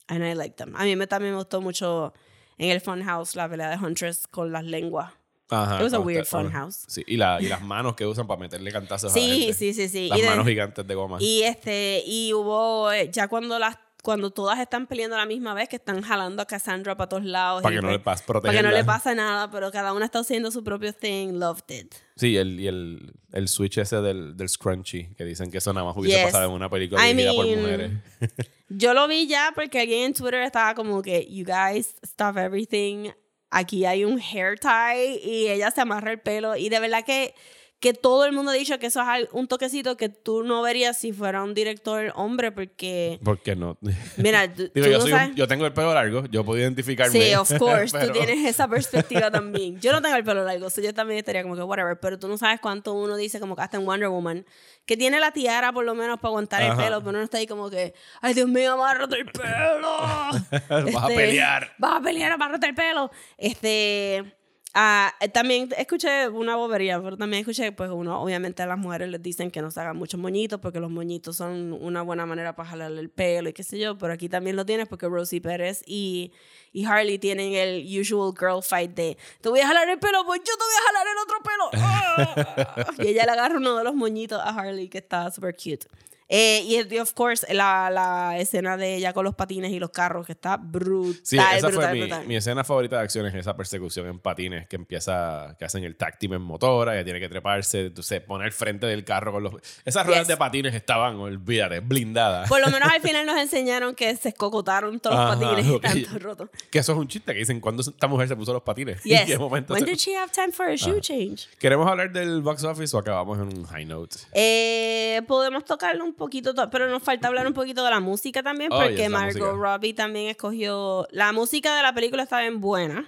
Speaker 2: And I like them. A mí me, también me gustó mucho en el Funhouse la pelea de Huntress con las lenguas.
Speaker 1: Ajá,
Speaker 2: It was a weird fun house.
Speaker 1: Sí, y, la- y las manos que usan para meterle cantazos a la
Speaker 2: Sí,
Speaker 1: gente.
Speaker 2: sí, sí, sí.
Speaker 1: Las
Speaker 2: Y de-
Speaker 1: manos gigantes de goma.
Speaker 2: Y este, y hubo, eh, ya cuando las cuando todas están peleando a la misma vez, que están jalando a Cassandra para todos lados.
Speaker 1: Para
Speaker 2: y
Speaker 1: que no
Speaker 2: pues-
Speaker 1: le pase,
Speaker 2: Para que no le pase nada, pero cada una está haciendo su propio thing. Loved it.
Speaker 1: Sí, el, y el, el switch ese del, del scrunchy, que dicen que eso nada más hubiese
Speaker 2: Yes.
Speaker 1: pasado en una película
Speaker 2: I
Speaker 1: dirigida por mujeres. [LAUGHS]
Speaker 2: Yo lo vi ya porque alguien en Twitter estaba como que, you guys, stop everything. Aquí hay un hair tie y ella se amarra el pelo. Y de verdad que, que todo el mundo ha dicho que eso es un toquecito que tú no verías si fuera un director hombre porque,
Speaker 1: ¿Por qué no?
Speaker 2: mira, [LAUGHS] tú,
Speaker 1: Digo,
Speaker 2: tú
Speaker 1: yo,
Speaker 2: no
Speaker 1: soy un- yo tengo el pelo largo, yo puedo identificarme.
Speaker 2: Sí, of course, [LAUGHS]
Speaker 1: pero-
Speaker 2: tú tienes esa perspectiva también. Yo no tengo el pelo largo, so yo también estaría como que whatever, pero tú no sabes cuánto uno dice como que hasta en Wonder Woman, que tiene la tiara por lo menos para aguantar el
Speaker 1: Ajá.
Speaker 2: pelo, pero uno está ahí como que, ay Dios mío, amárrate el pelo. [LAUGHS]
Speaker 1: Vas a pelear.
Speaker 2: Vas a pelear, amárrate el pelo. Este, ah, eh, también escuché una bobería, pero también escuché, pues uno, obviamente a las mujeres les dicen que no se hagan muchos moñitos porque los moñitos son una buena manera para jalarle el pelo y qué sé yo, pero aquí también lo tienes porque Rosie Pérez y, y Harley tienen el usual girl fight de te voy a jalar el pelo, pues yo te voy a jalar el otro pelo. [LAUGHS] Y ella le agarra uno de los moñitos a Harley que está super cute. Eh, y, y, of course, la, la escena de ella con los patines y los carros, que está brutal,
Speaker 1: Sí, esa
Speaker 2: brutal,
Speaker 1: fue mi,
Speaker 2: brutal.
Speaker 1: mi escena favorita de acción, es esa persecución en patines que empieza, que hacen el tag team en motora, que tiene que treparse, entonces poner frente del carro con los... Esas ruedas
Speaker 2: Yes.
Speaker 1: de patines estaban, olvídate, blindadas.
Speaker 2: Por lo menos al [LAUGHS] final nos enseñaron que se escocotaron todos los
Speaker 1: Ajá,
Speaker 2: patines y
Speaker 1: ok.
Speaker 2: están todos rotos.
Speaker 1: Que eso es un chiste, que dicen, ¿cuándo esta mujer se puso los patines? [LAUGHS]
Speaker 2: Yes.
Speaker 1: ¿En qué momento
Speaker 2: When
Speaker 1: se-
Speaker 2: did she have time for a shoe change?
Speaker 1: ¿Queremos hablar del box office o acabamos en un high note?
Speaker 2: Eh, podemos tocarlo un poquito, to- pero nos falta hablar un poquito de la música también,
Speaker 1: Oh,
Speaker 2: porque
Speaker 1: yes,
Speaker 2: Margot. Robbie también escogió. La música de la película está bien buena.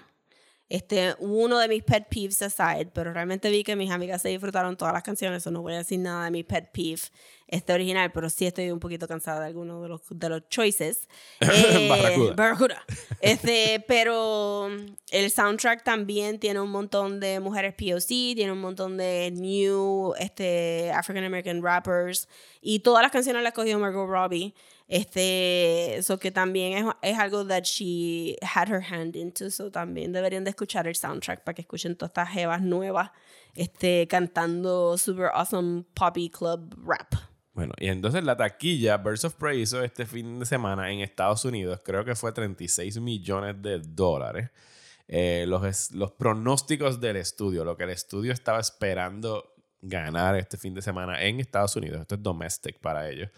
Speaker 2: Este, uno de mis pet peeves aside, pero realmente vi que mis amigas se disfrutaron todas las canciones, so no voy a decir nada de mi pet peeve este original, pero sí estoy un poquito cansada de algunos de los, de los choices. [LAUGHS] Eh,
Speaker 1: Barracuda.
Speaker 2: Barracuda. Este, pero el soundtrack también tiene un montón de mujeres POC, tiene un montón de new este, African American rappers y todas las canciones las cogió Margot Robbie. Este, eso que también es, es algo that she had her hand into, so también deberían de escuchar el soundtrack para que escuchen todas estas jevas nuevas este, cantando super awesome poppy club rap.
Speaker 1: Bueno, y entonces la taquilla Birds of Prey hizo este fin de semana en Estados Unidos, creo que fue 36 millones de dólares. Eh, los, los pronósticos del estudio, lo que el estudio estaba esperando ganar este fin de semana en Estados Unidos, esto es domestic para ellos,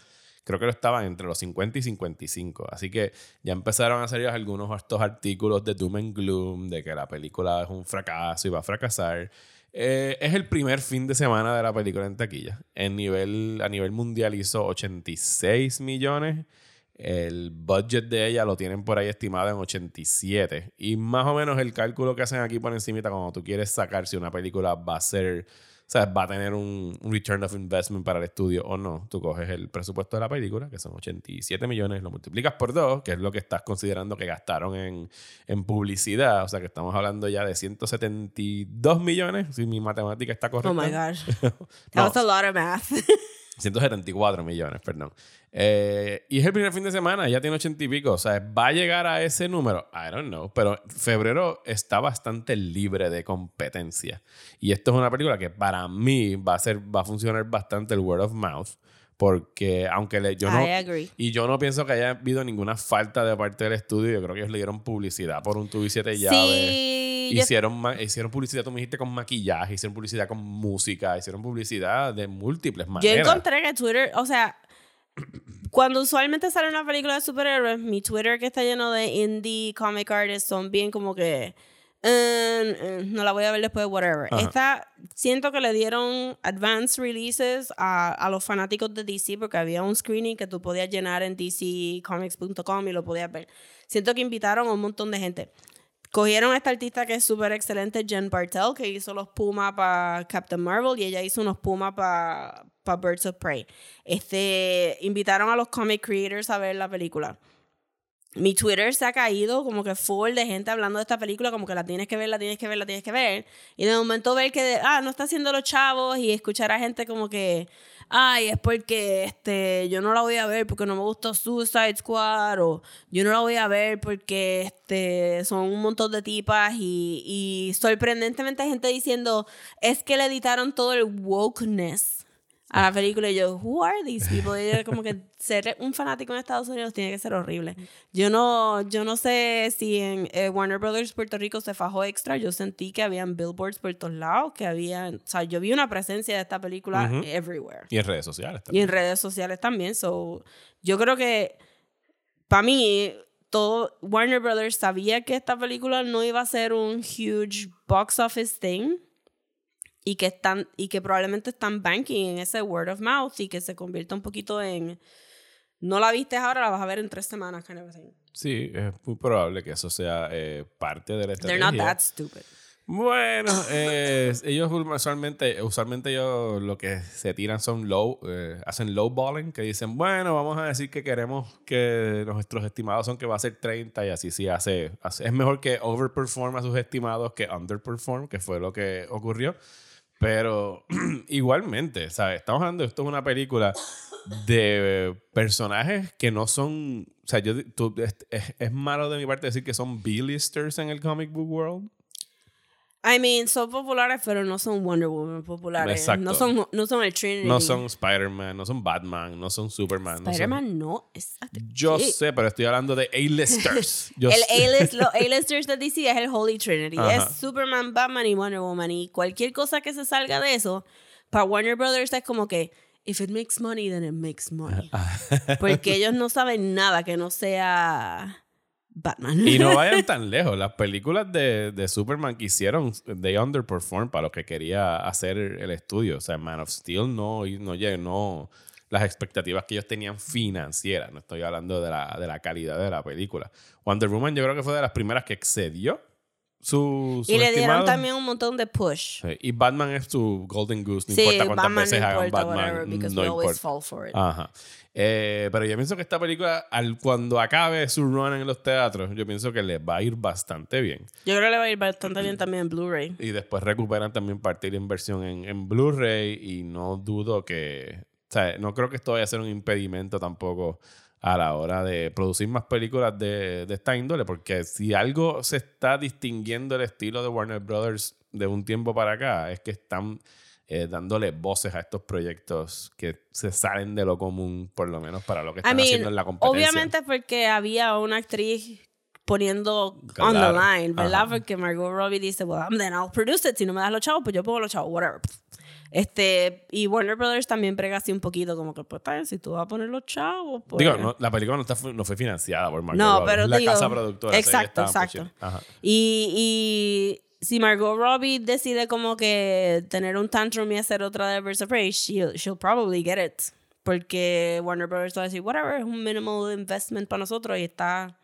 Speaker 1: creo que lo estaban entre los 50 y 55. Así que ya empezaron a salir algunos estos artículos de Doom and Gloom, de que la película es un fracaso y va a fracasar. Eh, es el primer fin de semana de la película en taquilla. A nivel mundial hizo 86 millones. El budget de ella lo tienen por ahí estimado en 87. Y más o menos el cálculo que hacen aquí por encimita cuando tú quieres sacar si una película va a ser, sea, va a tener un, return of investment para el estudio o no. Tú coges el presupuesto de la película, que son 87 millones, lo multiplicas por dos, que es lo que estás considerando que gastaron en, en publicidad. O sea, que estamos hablando ya de 172 millones, si mi matemática está correcta.
Speaker 2: Oh my gosh. [LAUGHS]
Speaker 1: No.
Speaker 2: That was a lot of math. [LAUGHS]
Speaker 1: 174 millones, perdón. Eh, y es el primer fin de semana, ya tiene 80 y pico. O sea, ¿va a llegar a ese número? I don't know. Pero febrero está bastante libre de competencia. Y esto es una película que para mí va a, ser, va a funcionar bastante el word of mouth. Porque aunque le, yo no...
Speaker 2: I agree.
Speaker 1: Y yo no pienso que haya habido ninguna falta de parte del estudio. Yo creo que ellos le dieron publicidad por un tubo y siete llaves.
Speaker 2: Sí, yo-
Speaker 1: Hicieron, ma- hicieron publicidad, tú me dijiste, con maquillaje, hicieron publicidad con música, hicieron publicidad de múltiples
Speaker 2: Yo
Speaker 1: maneras.
Speaker 2: encontré que Twitter, o sea, [CLEARS THROAT] cuando usualmente sale una película de superhéroes, mi Twitter que está lleno de indie comic artists son bien como que "Eh, no la voy a ver después, whatever.
Speaker 1: Ajá.
Speaker 2: Esta, siento que le dieron advanced releases a, a los fanáticos de DC porque había un screening que tú podías llenar en dccomics.com y lo podías ver. Siento que invitaron a un montón de gente. Cogieron a esta artista que es súper excelente, Jen Bartel, que hizo los Puma para Captain Marvel y ella hizo unos Puma para Birds of Prey. Este, invitaron a los comic creators a ver la película. Mi Twitter se ha caído como que full de gente hablando de esta película, como que la tienes que ver, la tienes que ver, la tienes que ver. Y de momento ver que, ah, no está haciendo los chavos y escuchar a gente como que, ay, es porque este, yo no la voy a ver porque no me gustó Suicide Squad o yo no la voy a ver porque este, son un montón de tipas y, y sorprendentemente gente diciendo, es que le editaron todo el wokeness a la película y yo, who are these people? Y era como que ser un fanático en Estados Unidos tiene que ser horrible. Yo no, yo no sé si en eh, Warner Brothers Puerto Rico se fajó extra. Yo sentí que habían billboards por todos lados, que había, o sea, yo vi una presencia de esta película
Speaker 1: Ujú.
Speaker 2: everywhere.
Speaker 1: Y en redes sociales
Speaker 2: Y
Speaker 1: también.
Speaker 2: en redes sociales también. So, yo creo que para mí, todo Warner Brothers sabía que esta película no iba a ser un huge box office thing y que están y que probablemente están banking en ese word of mouth y que se convierta un poquito en no la viste ahora, la vas a ver en tres semanas, kind of thing.
Speaker 1: Sí, es muy probable que eso sea eh, parte de la
Speaker 2: They're
Speaker 1: estrategia.
Speaker 2: not that stupid.
Speaker 1: Bueno, [LAUGHS] eh, ellos usualmente, usualmente ellos lo que se tiran son low, eh, hacen low balling, que dicen, bueno, vamos a decir que queremos que nuestros estimados son que va a ser 30 y así sí hace, hace- es mejor que overperform a sus estimados que underperform, que fue lo que ocurrió. Pero [CLEARS THROAT] igualmente, ¿sabes? Estamos hablando, esto es una película de personajes que no son, o sea, yo, tú- es, es- es malo de mi parte decir que son B-listers en el comic book world.
Speaker 2: I mean, son populares, pero no son Wonder Woman populares.
Speaker 1: Exacto.
Speaker 2: No son, no son el Trinity.
Speaker 1: No son Spider-Man, no son Batman, no son Superman. no son-
Speaker 2: Spider-Man no es.
Speaker 1: Yo
Speaker 2: Sí.
Speaker 1: sé, pero estoy hablando de A-listers. [LAUGHS]
Speaker 2: El A-list, los [LAUGHS] A-listers de DC es el Holy Trinity.
Speaker 1: Ajá.
Speaker 2: Es Superman, Batman y Wonder Woman. Y cualquier cosa que se salga de eso, para Warner Brothers es como que, if it makes money, then it makes money. [LAUGHS] Porque ellos no saben nada que no sea Batman.
Speaker 1: Y no vayan [LAUGHS] tan lejos. Las películas de, de Superman que hicieron, they underperformed para lo que quería hacer el estudio. O sea, Man of Steel no, no, llegó- no, las expectativas que ellos tenían financieras. No estoy hablando de la, de la calidad de la película. Wonder Woman yo creo que fue de las primeras que excedió su, su
Speaker 2: Y le dieron también un montón de push.
Speaker 1: Sí, Y Batman es su Golden Goose. No
Speaker 2: Sí,
Speaker 1: importa cuántas
Speaker 2: Batman
Speaker 1: veces
Speaker 2: no
Speaker 1: hagan
Speaker 2: importa,
Speaker 1: Batman.
Speaker 2: whatever,
Speaker 1: no importa.
Speaker 2: fall for it.
Speaker 1: Ajá. Eh, pero yo pienso que esta película, al, cuando acabe su run en los teatros, yo pienso que les va a ir bastante bien.
Speaker 2: Yo creo que le va a ir bastante bien también en Blu-ray.
Speaker 1: Y después recuperan también parte de la inversión en, en Blu-ray y no dudo que... O sea, no creo que esto vaya a ser un impedimento tampoco a la hora de producir más películas de, de esta índole, porque si algo se está distinguiendo el estilo de Warner Brothers de un tiempo para acá, es que están eh, dándole voces a estos proyectos que se salen de lo común, por lo menos para lo que
Speaker 2: I
Speaker 1: están
Speaker 2: mean,
Speaker 1: haciendo en la competencia.
Speaker 2: obviamente porque había una actriz poniendo on the line, ¿verdad?
Speaker 1: Ajá.
Speaker 2: Porque Margot Robbie dice, well, then I'll produce it. Si no me das los chavos, pues yo pongo los chavos, whatever. Este, y Warner Brothers también prega así un poquito, como que, pues, bien, si tú vas a poner los chavos, pues...
Speaker 1: Digo, no, la película no, está, no fue financiada por Margot
Speaker 2: No,
Speaker 1: Robbie,
Speaker 2: pero
Speaker 1: es la
Speaker 2: digo-
Speaker 1: casa productora.
Speaker 2: exacto,
Speaker 1: estaban
Speaker 2: exacto. Y, y si Margot Robbie decide como que tener un tantrum y hacer otra de Birds of Prey, she'll, she'll probably get it. Porque Warner Brothers va a decir, whatever, es un minimal investment para nosotros y está...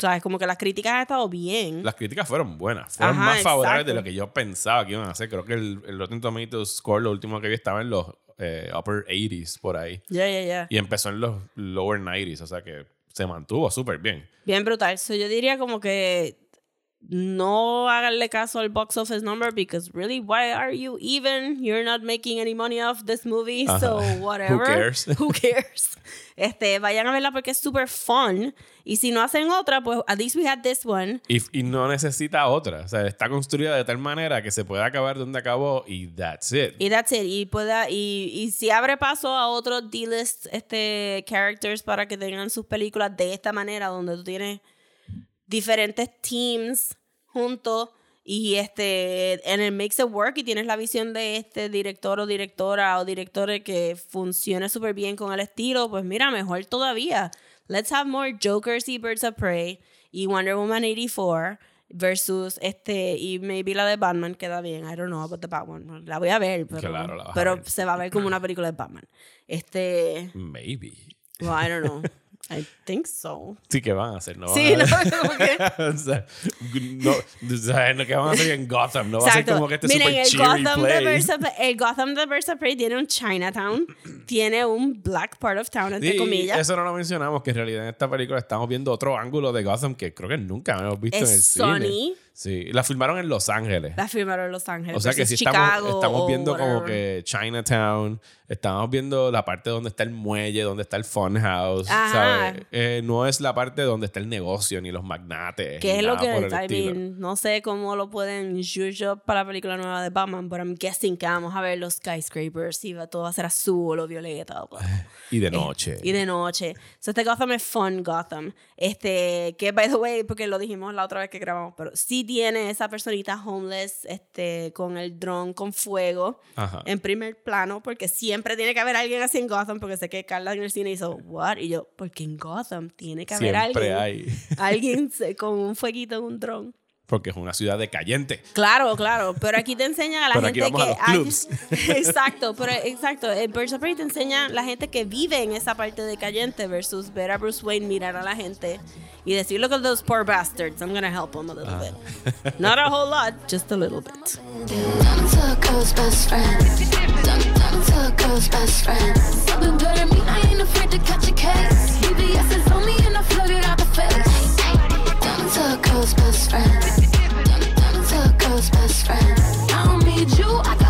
Speaker 2: eh, ¿Sabes? Como que las críticas han estado bien.
Speaker 1: Las críticas fueron buenas. Fueron
Speaker 2: Ajá,
Speaker 1: más favorables
Speaker 2: exacto.
Speaker 1: de lo que yo pensaba que iban a hacer. Creo que el, el Rotten Tomatoes score, lo último que vi, estaba en los eh, upper 80s por ahí.
Speaker 2: Ya, ya, ya.
Speaker 1: Y empezó en los lower 90s. O sea que se mantuvo súper bien.
Speaker 2: Bien brutal. So, yo diría como que no háganle caso al box office number because really, why are you even? You're not making any money off this movie, so
Speaker 1: Ajá.
Speaker 2: whatever.
Speaker 1: Who cares? [LAUGHS]
Speaker 2: Who cares? Este, vayan a verla porque es super fun. Y si no hacen otra, pues at least we had this one.
Speaker 1: Y, y no necesita otra. O sea, está construida de tal manera que se puede acabar donde acabó y that's it.
Speaker 2: Y that's it. Y, pueda, y, y si abre paso a otros D-list este, characters para que tengan sus películas de esta manera, donde tú tienes diferentes teams juntos y este en el makes it work y tienes la visión de este director o directora o directores que funcione súper bien con el estilo, pues mira, mejor todavía. Let's have more Jokers y Birds of Prey y Wonder Woman 84 versus este y maybe la de Batman queda bien. I don't know about the Batman. La voy a ver, pero,
Speaker 1: Claro, la vas a
Speaker 2: pero
Speaker 1: ver.
Speaker 2: se va a ver como una película de Batman. Este,
Speaker 1: Maybe.
Speaker 2: well, I don't know. [LAUGHS] I think so.
Speaker 1: Sí, que van a hacer? No van
Speaker 2: Sí,
Speaker 1: a-
Speaker 2: no, [LAUGHS]
Speaker 1: o sea, no, o sea, lo que van a hacer en Gotham no va a ser
Speaker 2: Exacto.
Speaker 1: como que este
Speaker 2: Miren,
Speaker 1: super
Speaker 2: el Gotham,
Speaker 1: play.
Speaker 2: Birds of, el Gotham Birds of Prey tiene un Chinatown, tiene un black part of town, entre
Speaker 1: Sí,
Speaker 2: comillas.
Speaker 1: eso no lo mencionamos, que en realidad en esta película estamos viendo otro ángulo de Gotham que creo que nunca hemos visto
Speaker 2: Es
Speaker 1: en el
Speaker 2: Sony.
Speaker 1: cine. Sí, la filmaron en Los Ángeles.
Speaker 2: La firmaron en Los Ángeles.
Speaker 1: o sea que sí estamos,
Speaker 2: Chicago
Speaker 1: estamos
Speaker 2: o
Speaker 1: viendo como
Speaker 2: whatever.
Speaker 1: que Chinatown, estamos viendo la parte donde está el muelle, donde está el funhouse. ¿sabes? Eh, no es la parte donde está el negocio ni los magnates. Ni
Speaker 2: es lo que, I mean, no sé cómo lo pueden use para la película nueva de Batman, pero I'm guessing que vamos a ver los skyscrapers y va, todo a ser azul o violeta. o bla. [SIGHS]
Speaker 1: Y de noche.
Speaker 2: Y de noche. So, este Gotham es fun Gotham. Este, que by the way, porque lo dijimos la otra vez que grabamos, pero sí tiene esa personita homeless, este, con el dron con fuego
Speaker 1: Ajá.
Speaker 2: en primer plano, porque siempre tiene que haber alguien así en Gotham, porque sé que Carla en el cine hizo, what? Y yo, porque en Gotham tiene que haber
Speaker 1: Siempre
Speaker 2: alguien.
Speaker 1: hay.
Speaker 2: Alguien con un fueguito en un dron.
Speaker 1: Porque es una ciudad decayente.
Speaker 2: Claro, claro, pero aquí te enseñan a la
Speaker 1: Pero aquí
Speaker 2: gente
Speaker 1: a
Speaker 2: que hay- [LAUGHS] exacto, pero exacto, en Birds of Prey te enseña la gente que vive en esa parte decayente versus ver a Bruce Wayne mirar a la gente y decir look at those poor bastards, I'm gonna help them a little
Speaker 1: Ah.
Speaker 2: bit. Not a whole lot, just a little bit.
Speaker 5: Girl's best friend. To girl's best friend. I don't need you, I got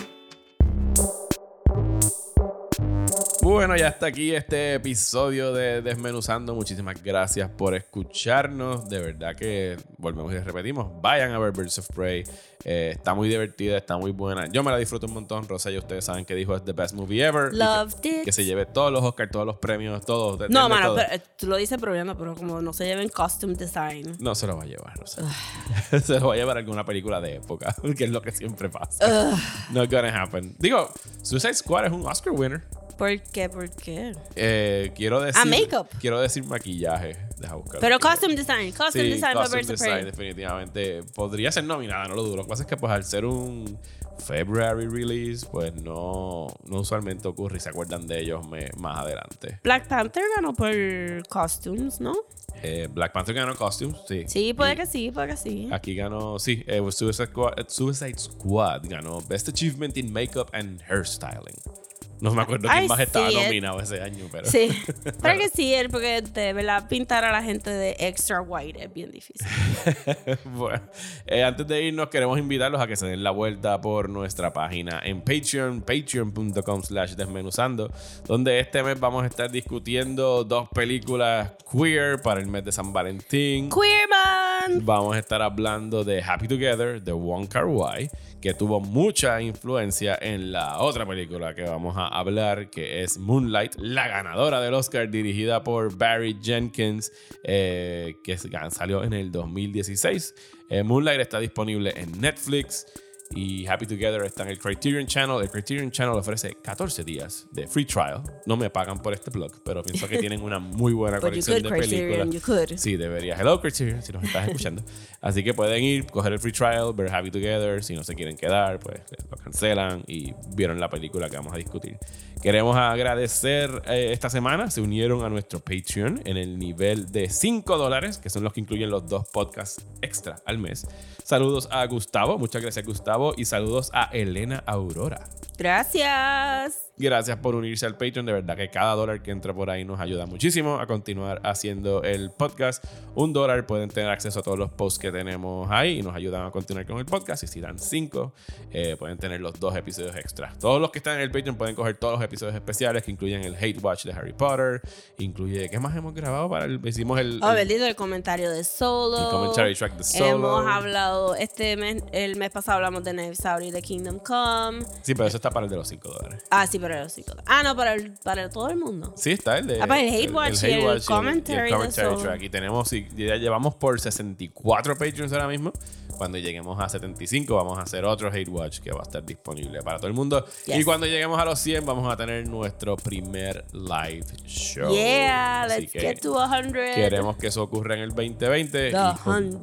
Speaker 1: Bueno, ya está aquí este episodio de Desmenuzando. Muchísimas gracias por escucharnos. De verdad que volvemos y repetimos. Vayan a ver Birds of Prey. Eh, está muy divertida, está muy buena. Yo me la disfruto un montón. Rosa, y ustedes saben que dijo es the best movie ever. Que-
Speaker 2: Loved it.
Speaker 1: Que se lleve todos los Oscars, todos los premios, todos. de-
Speaker 2: No, mano,
Speaker 1: todo.
Speaker 2: pero, eh, tú lo dices pero como no se lleven costume design.
Speaker 1: No se lo va a llevar, Rosa. [LAUGHS] se lo va a llevar alguna película de época, [LAUGHS] que es lo que siempre pasa. Not gonna happen. Digo, Suicide Squad es un Oscar winner.
Speaker 2: ¿Por qué? ¿Por qué?
Speaker 1: Eh, quiero decir.
Speaker 2: makeup.
Speaker 1: Quiero decir maquillaje. Deja buscar.
Speaker 2: Pero costume design, costume
Speaker 1: Sí,
Speaker 2: design
Speaker 1: costume design, definitivamente. Podría ser nominada, no lo dudo. Lo que pasa es que, pues, al ser un February release, pues no, no usualmente ocurre y se acuerdan de ellos me- más adelante.
Speaker 2: Black Panther ganó por costumes, ¿no?
Speaker 1: Eh, Black Panther ganó costumes, sí.
Speaker 2: Sí, puede
Speaker 1: Y
Speaker 2: que sí, puede que sí.
Speaker 1: Aquí ganó, sí, eh, Suicide, Squad, Suicide Squad ganó Best Achievement in Makeup and Hairstyling. No me acuerdo quién más estaba
Speaker 2: it.
Speaker 1: nominado ese año, pero.
Speaker 2: Sí, [LAUGHS] pero que sí, él, porque de verdad pintar a la gente de extra white es bien difícil. [LAUGHS]
Speaker 1: bueno, eh, antes de irnos, queremos invitarlos a que se den la vuelta por nuestra página en Patreon, patreon.com slash desmenuzando, donde este mes vamos a estar discutiendo dos películas queer para el mes de San Valentín.
Speaker 2: Queer man.
Speaker 1: Vamos a estar hablando de Happy Together de Wong Kar Wai, que tuvo mucha influencia en la otra película que vamos a hablar, que es Moonlight, la ganadora del Oscar, dirigida por Barry Jenkins, eh, que salió en el 2016. Eh, Moonlight está disponible en Netflix. Y Happy Together está en el Criterion Channel. El Criterion Channel ofrece 14 días de free trial. No me pagan por este blog, pero pienso que tienen una muy buena [LAUGHS]
Speaker 2: you
Speaker 1: colección de
Speaker 2: Criterion,
Speaker 1: películas. Sí, debería. Hello, Criterion, si nos estás escuchando. [LAUGHS] Así que pueden ir, coger el free trial, ver Happy Together. Si no se quieren quedar, pues lo cancelan y vieron la película que vamos a discutir. Queremos agradecer eh, esta semana. Se unieron a nuestro Patreon en el nivel de 5 dólares, que son los que incluyen los dos podcasts extra al mes. Saludos a Gustavo, muchas gracias Gustavo, y saludos a Elena Aurora.
Speaker 2: Gracias.
Speaker 1: Gracias por unirse al Patreon. De verdad que cada dólar que entra por ahí nos ayuda muchísimo a continuar haciendo el podcast. Un dólar pueden tener acceso a todos los posts que tenemos ahí y nos ayudan a continuar con el podcast. Y si dan cinco, eh, pueden tener los dos episodios extras. Todos los que están en el Patreon pueden coger todos los episodios especiales que incluyen el Hate Watch de Harry Potter. Incluye, ¿qué más hemos grabado? para el, Hicimos el,
Speaker 2: Oh,
Speaker 1: el-
Speaker 2: comentario de Solo.
Speaker 1: El commentary track de Solo.
Speaker 2: Hemos hablado, este mes, el mes pasado hablamos de Out y de Kingdom Come.
Speaker 1: Sí, pero eso está para el de los 5 dólares.
Speaker 2: Ah, sí, Ah, no, para, el, para todo el mundo.
Speaker 1: Sí, está el de.
Speaker 2: Ah, para el Hate Watch y el commentary de
Speaker 1: commentary
Speaker 2: Solo.
Speaker 1: track. Y tenemos, ya llevamos por 64 Patreons ahora mismo. Cuando lleguemos a 75, vamos a hacer otro Hate Watch que va a estar disponible para todo el mundo.
Speaker 2: Yes.
Speaker 1: Y cuando lleguemos a los 100, vamos a tener nuestro primer live show.
Speaker 2: Yeah,
Speaker 1: Así
Speaker 2: let's get to 100.
Speaker 1: Queremos que eso ocurra en el 2020.
Speaker 2: The
Speaker 1: y, con-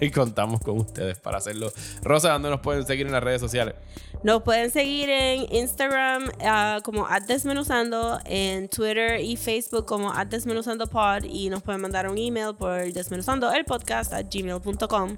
Speaker 1: y [LAUGHS] contamos con ustedes para hacerlo. Rosa, ¿dónde nos pueden seguir en las redes sociales?
Speaker 2: Nos pueden seguir en Instagram ah, como Desmenuzando, en Twitter y Facebook como @desmenuzandopod y nos pueden mandar un email por desmenuzando el podcast at gmail.com.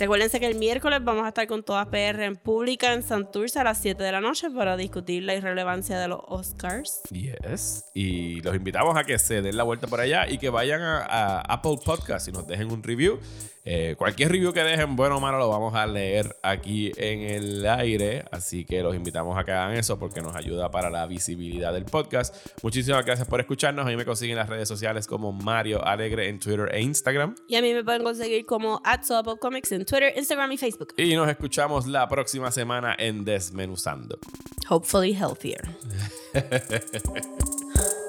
Speaker 2: Recuérdense que el miércoles vamos a estar con todas PR en pública en Santurce a las 7 de la noche para discutir la irrelevancia de los Oscars.
Speaker 1: Yes. Y los invitamos a que se den la vuelta por allá y que vayan a, a Apple Podcast y nos dejen un review. Eh, cualquier review que dejen, bueno o malo, lo vamos a leer aquí en el aire. Así que los invitamos a que hagan eso porque nos ayuda para la visibilidad del podcast. Muchísimas gracias por escucharnos. A mí me consiguen en las redes sociales como Mario Alegre en Twitter e Instagram.
Speaker 2: Y a mí me pueden conseguir como Comics en Twitter, Instagram y Facebook.
Speaker 1: Y nos escuchamos la próxima semana en Desmenuzando.
Speaker 2: Hopefully healthier. [LAUGHS]